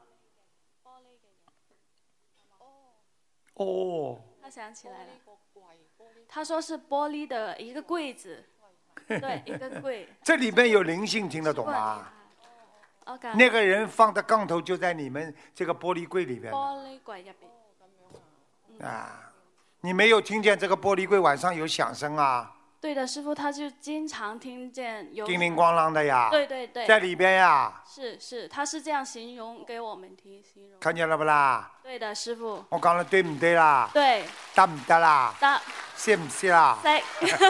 Speaker 1: 哦，
Speaker 19: 他想起来了。他说是玻璃的一个柜子，对，一个柜。
Speaker 1: 这里面有灵性，听得懂
Speaker 19: 吗？
Speaker 1: 那个人放的杠头就在你们这个玻璃柜里边
Speaker 19: 玻璃柜入边。
Speaker 1: 啊！你没有听见这个玻璃柜晚上有响声啊？
Speaker 19: 对的，师傅，他就经常听见有
Speaker 1: 叮铃咣啷的呀！
Speaker 19: 对对对，
Speaker 1: 在里边呀！
Speaker 19: 是是，他是这样形容给我们听，形容。
Speaker 1: 看见了不啦？
Speaker 19: 对的，师傅。
Speaker 1: 我講得對唔对啦？
Speaker 19: 对。
Speaker 1: 得唔得啦？
Speaker 19: 得。
Speaker 1: 識唔谢啦？
Speaker 19: 識。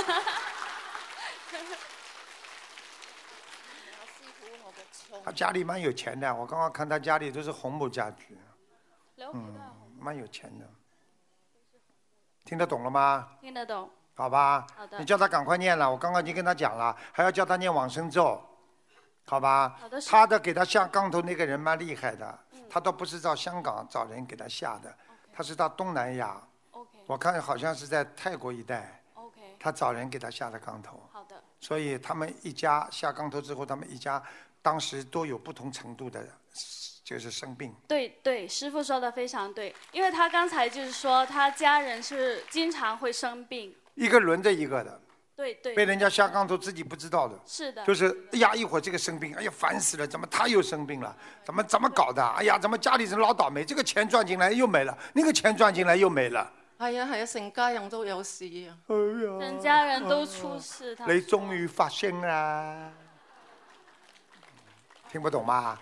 Speaker 1: 他家里蛮有钱的，我刚刚看他家里都是红木家具，嗯，蛮有钱的。聽得懂了吗？
Speaker 19: 听得懂。
Speaker 1: 好吧，
Speaker 19: 好的。
Speaker 1: 你叫他赶快念了，我刚刚已经跟他讲了，还要叫他念往生咒，好吧？
Speaker 19: 好的
Speaker 1: 他的给他下杠头那个人蛮厉害的，他倒不是到香港找人给他下的，他是到东南亚，我看好像是在泰国一帶，他找人给他下的杠头，
Speaker 19: 好的。
Speaker 1: 所以他们一家下杠头之后，他们一家当时都有不同程度的，就是生病。
Speaker 19: 对对，师傅说的非常对，因为他刚才就是说他家人是经常会生病。
Speaker 1: 一个轮着一个的，
Speaker 19: 对对。
Speaker 1: 被人家下杠头自己不知道的。
Speaker 19: 是的。
Speaker 1: 就是哎呀，一会儿这个生病，哎呀烦死了，怎么他又生病了？怎么怎么搞的？哎呀，怎么家里人老倒霉？这个钱赚进来又没了，那个钱赚进来又没了。
Speaker 20: 係啊係啊，成家人都有事啊。
Speaker 1: 哎呀，
Speaker 19: 全家人都出事，他
Speaker 1: 你終於發聲啦！听不懂嗎？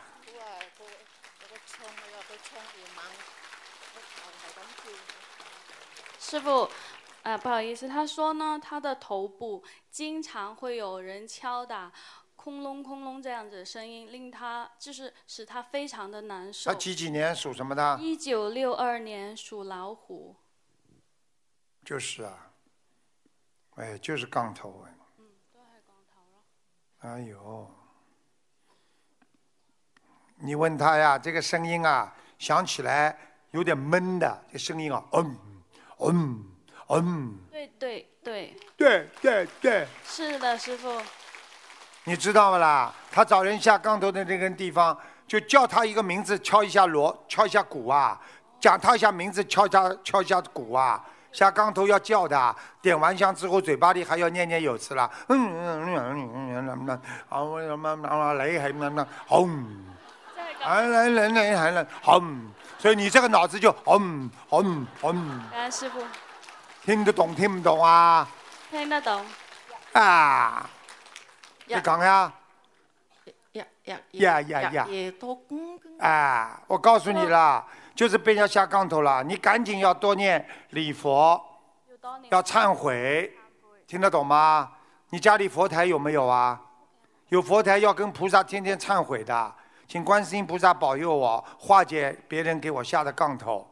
Speaker 19: 師傅，呃，不好意思，他说呢，他的头部经常会有人敲打，空隆空隆这样子的声音，令他就是使他非常的难受
Speaker 1: 他。几几年属什么的？
Speaker 19: 一九六二年属老虎。
Speaker 1: 就是啊，哎，就是杠头哎。
Speaker 19: 嗯，都係杠头咯。
Speaker 1: 哎呦，你问他呀，这个声音啊，响起来有点闷的，这声音啊，嗯嗯嗯。
Speaker 19: 对对对。
Speaker 1: 对对对。
Speaker 19: 是的，师傅。
Speaker 1: 你知道不啦？他找人下杠头的那个地方，就叫他一个名字，敲一下锣，敲一下鼓啊，讲他一下名字，敲一下敲一下鼓啊，下杠头要叫的，点完香之后嘴巴里还要念念有词啦。嗯嗯嗯嗯嗯嗯，好什么什么雷还什么轰，来来来来还来轰，所以你这个脑子就嗯嗯嗯，
Speaker 19: 感恩师傅，
Speaker 1: 听得懂听不懂啊？
Speaker 19: 听得懂。
Speaker 1: 啊，你讲呀。
Speaker 20: 呀呀
Speaker 1: 呀呀呀！啊，我告诉你了，就是被人家下杠头了，你赶紧要多念礼佛，要忏悔，听得懂吗？你家里佛台有没有啊？有佛台要跟菩萨天天忏悔的，请观世音菩萨保佑我化解别人给我下的杠头。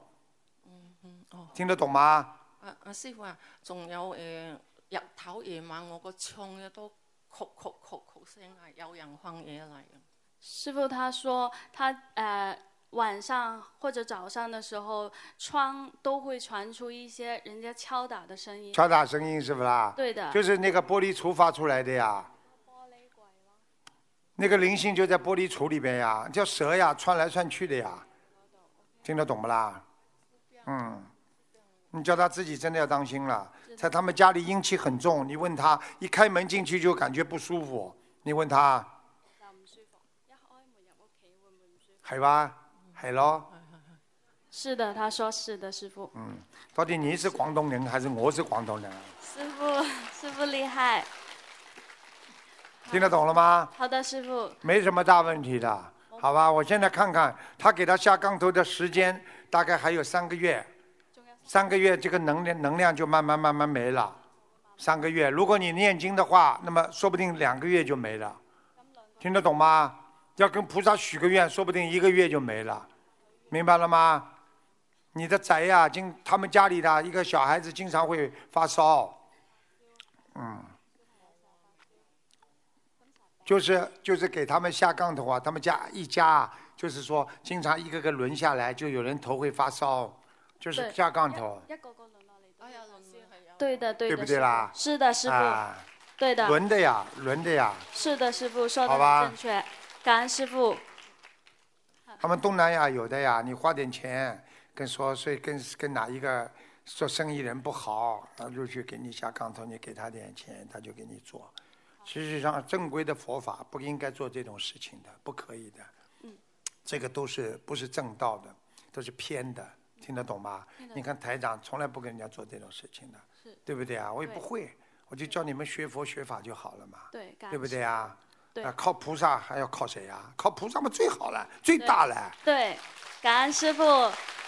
Speaker 1: 听得懂吗？
Speaker 20: 啊啊師傅啊，仲有誒日頭夜晚我個窗咧都曲曲曲曲聲啊，有人放嘢嚟啊。
Speaker 19: 师傅他说他呃晚上或者早上的时候，窗都会传出一些人家敲打的声音。
Speaker 1: 敲打声音是不啦？
Speaker 19: 对的
Speaker 1: 就是那个玻璃橱发出来的呀。那个灵性就在玻璃橱里边呀，叫蛇呀，窜来窜去的呀，听得懂不啦？嗯，你叫他自己真的要当心了，在他们家里阴气很重，你问他，一开门进去就感觉不舒服，你问他，系吧？係咯，
Speaker 19: 是的，他说是的，师傅。
Speaker 1: 嗯，到底你是广东人还是我是广东人？
Speaker 19: 师傅，师傅厉害。
Speaker 1: 听得懂了吗？
Speaker 19: 好的，师傅。
Speaker 1: 没什么大问题的，好吧？我现在看看他给他下杠头的时间，大概还有三个月，三个月这个能量能量就慢慢慢慢没了。三个月，如果你念经的话，那么说不定两个月就没了，听得懂吗？要跟菩萨许个愿，说不定一个月就没了，明白了吗？你的宅呀、经他们家里的一个小孩子经常会发烧，嗯。就是就是给他们下杠头啊，他们家一家啊，就是说经常一个个轮下来，就有人头会发烧，就是下杠头，
Speaker 19: 对的，对的，
Speaker 1: 对不对啦？
Speaker 19: 是的，师傅。
Speaker 1: 啊
Speaker 19: 对的。
Speaker 1: 轮的呀，轮的呀。
Speaker 19: 是的，师傅说的
Speaker 1: 吧
Speaker 19: 正确，感恩师傅。
Speaker 1: 他们东南亚有的呀，你花点钱跟说所以跟跟哪一个做生意人不好，他就去给你下杠头，你给他点钱，他就给你做。实际上，正规的佛法不应该做这种事情的，不可以的。
Speaker 19: 嗯
Speaker 1: 这个都是不是正道的，都是偏的，听得懂吗？你看台长从来不跟人家做这种事情的，对不对啊？我也不会，我就教你们学佛学法就好了嘛，
Speaker 19: 对，
Speaker 1: 对不对啊？
Speaker 19: 对
Speaker 1: 啊，靠菩萨还要靠谁啊？靠菩萨嘛最好了，最大了。
Speaker 19: 对，感恩师傅，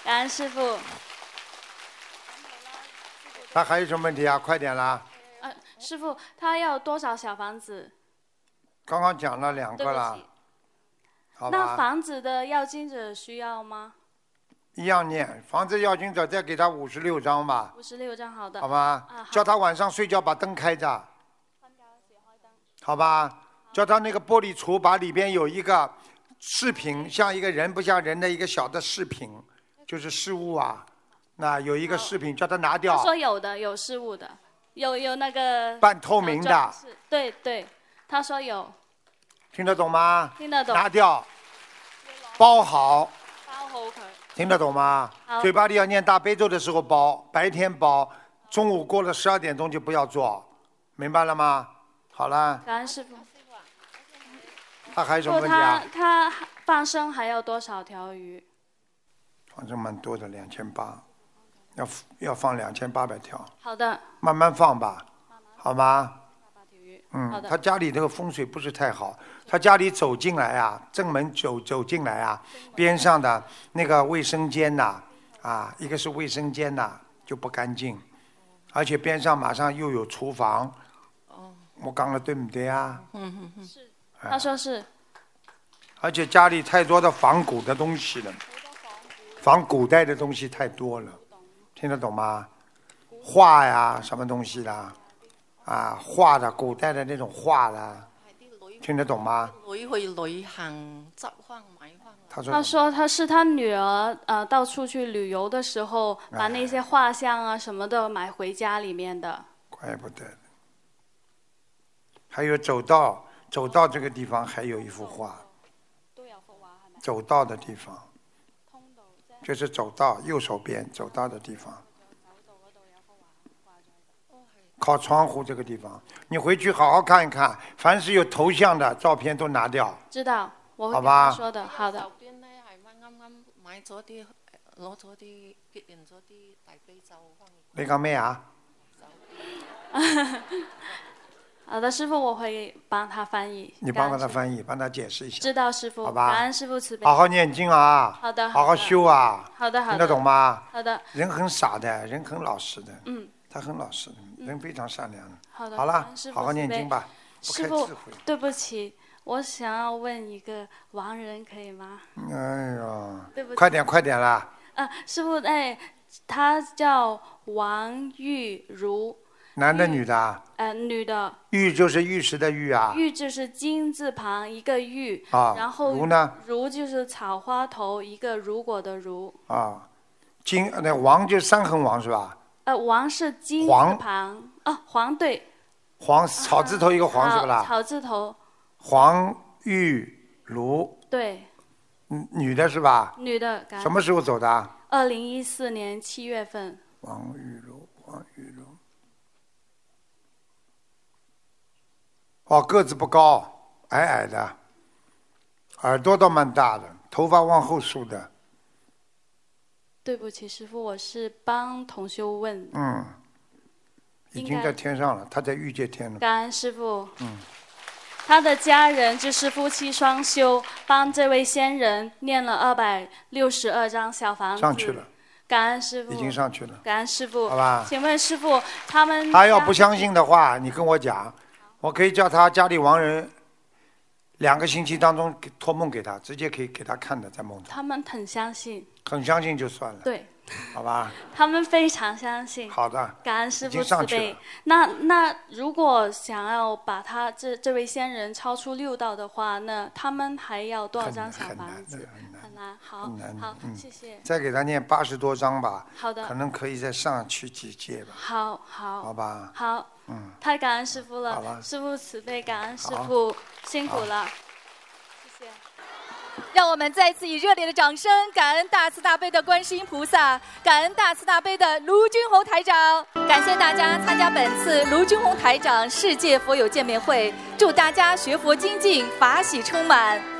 Speaker 19: 感恩师傅。
Speaker 1: 那还有什么问题啊？快点啦！
Speaker 19: 呃，师傅，他要多少小房子？
Speaker 1: 刚刚讲了两个了，好
Speaker 19: 那
Speaker 1: 吧？
Speaker 19: 房子的要经者需要吗？
Speaker 1: 一样念，房子要经者再给他五十六张吧，
Speaker 19: 五十六张，好的。
Speaker 1: 好吧
Speaker 19: 啊，？好
Speaker 1: 叫他晚上睡觉把灯开着，好吧？叫他那个玻璃橱把里边有一个饰品，像一个人不像人的一个小的饰品，就是饰物啊。那有一个饰品，叫他拿
Speaker 19: 他
Speaker 1: 掉。
Speaker 19: 说有的，有事物的，有有那个
Speaker 1: 半透明的
Speaker 19: 对对，他说有，
Speaker 1: 听得懂吗？
Speaker 19: 听得懂。
Speaker 1: 拿掉，包好，
Speaker 19: 包好佢。
Speaker 1: 听得懂吗？嘴巴里要念大悲咒的时候包，白天包，中午过了十二点钟就不要做，明白了吗？好了，
Speaker 19: 感恩师傅。
Speaker 1: 他还有什么问题啊？
Speaker 19: 他放生还要多少条鱼？
Speaker 1: 反正蛮多的，两千八，要要放两千八百条，
Speaker 19: 好的，
Speaker 1: 慢慢放吧，好吗？嗯，他家里这个风水不是太好，他家里走进来啊，正门走走进来啊，边上的那个卫生间呐、啊，一个是卫生间呐、就不干净，而且边上马上又有厨房。我讲的对不对啊？
Speaker 20: 嗯嗯嗯，
Speaker 1: 哎
Speaker 19: 他说是。
Speaker 1: 而且家里太多的仿古的东西了，仿古代的东西太多了，听得懂吗？画呀，什么东西啦？啊，画的古代的那种画啦，听得懂吗？
Speaker 20: 女去旅行執翻買翻。
Speaker 1: 他說
Speaker 19: 他说他是他女儿呃到处去旅游的时候，把那些画像啊什么的买回家里面的。
Speaker 1: 怪不得。还有走到，走到这个地方还有一幅画。走到的地方，就是走道右手边走道的地方。靠窗户这个地方，你回去好好看一看，凡是有头像的照片都拿掉。
Speaker 19: 知道，我会跟
Speaker 1: 好吧
Speaker 19: 他說的。好的。
Speaker 1: 你講咩啊？
Speaker 19: 好的，师傅，我会帮他翻译。
Speaker 1: 你幫
Speaker 19: 感恩師父
Speaker 1: 他翻译，帮他解释一下。
Speaker 19: 知道师傅，
Speaker 1: 好吧
Speaker 19: 感恩师傅慈悲。
Speaker 1: 好好念经啊！
Speaker 19: 好的
Speaker 1: 好好修啊！
Speaker 19: 好的好的
Speaker 1: 听得懂吗？
Speaker 19: 好的。
Speaker 1: 人很傻的，人很老实的。
Speaker 19: 嗯。
Speaker 1: 他很老实的，人非常善良。
Speaker 19: 好的
Speaker 1: 好了好好念经吧。
Speaker 19: 师傅
Speaker 1: 开智慧。，
Speaker 19: 對不起，我想要问一个亡人，可以吗？
Speaker 1: 哎呀
Speaker 19: 对不，起
Speaker 1: 快点快点啦！
Speaker 19: 啊，师傅，哎，他叫王玉如，
Speaker 1: 男的女的啊？
Speaker 19: 呃，女的，
Speaker 1: 玉就是玉石的玉啊。
Speaker 19: 玉就是金字旁一个玉，
Speaker 1: 啊
Speaker 19: 然后
Speaker 1: 如呢？
Speaker 19: 如就是草花头一个如果的如，
Speaker 1: 啊，金那王就是三横王是吧？
Speaker 19: 呃，王是金旁，啊，黄对，
Speaker 1: 黄草字头一个黄是不啦？
Speaker 19: 草字头，
Speaker 1: 黄玉如，
Speaker 19: 对，
Speaker 1: 嗯女的是吧？
Speaker 19: 女的，
Speaker 1: 什么时候走的啊？
Speaker 19: 二零一四年七月份，
Speaker 1: 王玉如，王玉如。哦，个子不高，矮矮的，耳朵倒蛮大的，头发往后梳的，
Speaker 19: 对不起，师傅，我是帮同修问，
Speaker 1: 嗯，已经在天上了，他在御界天了，
Speaker 19: 感恩师傅。
Speaker 1: 嗯，
Speaker 19: 他的家人就是夫妻双修，帮这位仙人念了二百六十二张小房子。
Speaker 1: 上去了，
Speaker 19: 感恩师傅。
Speaker 1: 已经上去了。
Speaker 19: 感恩师傅。
Speaker 1: 好吧
Speaker 19: 请问师傅，他们
Speaker 1: 他要不相信的话，你跟我讲，我可以叫他家里亡人两个星期当中托梦给他，直接可以给他看的，在梦中，
Speaker 19: 他们很相信，
Speaker 1: 很相信就算了，
Speaker 19: 对
Speaker 1: 好吧？
Speaker 19: 他们非常相信。
Speaker 1: 好的，
Speaker 19: 感恩師
Speaker 1: 已經
Speaker 19: 傅慈悲。那那如果想要把他这这位先人超出六道的话，那他们还要多少张小房子？很难，好
Speaker 1: 很难
Speaker 19: 好，
Speaker 1: 嗯
Speaker 19: 謝謝。
Speaker 1: 再给他念八十多张吧，
Speaker 19: 好的
Speaker 1: 可能可以再上去几届吧，
Speaker 19: 好好
Speaker 1: 好吧？
Speaker 19: 好，
Speaker 1: 嗯，
Speaker 19: 太感恩师傅了
Speaker 1: 好了，
Speaker 19: 師傅慈悲，感恩
Speaker 1: 师
Speaker 19: 傅，辛苦了。
Speaker 17: 谢谢让我们再次以热烈的掌声，感恩大慈大悲的观世音菩萨，感恩大慈大悲的卢军宏台长。感谢大家参加本次卢军宏台长世界佛友见面会，祝大家学佛精进，法喜充满。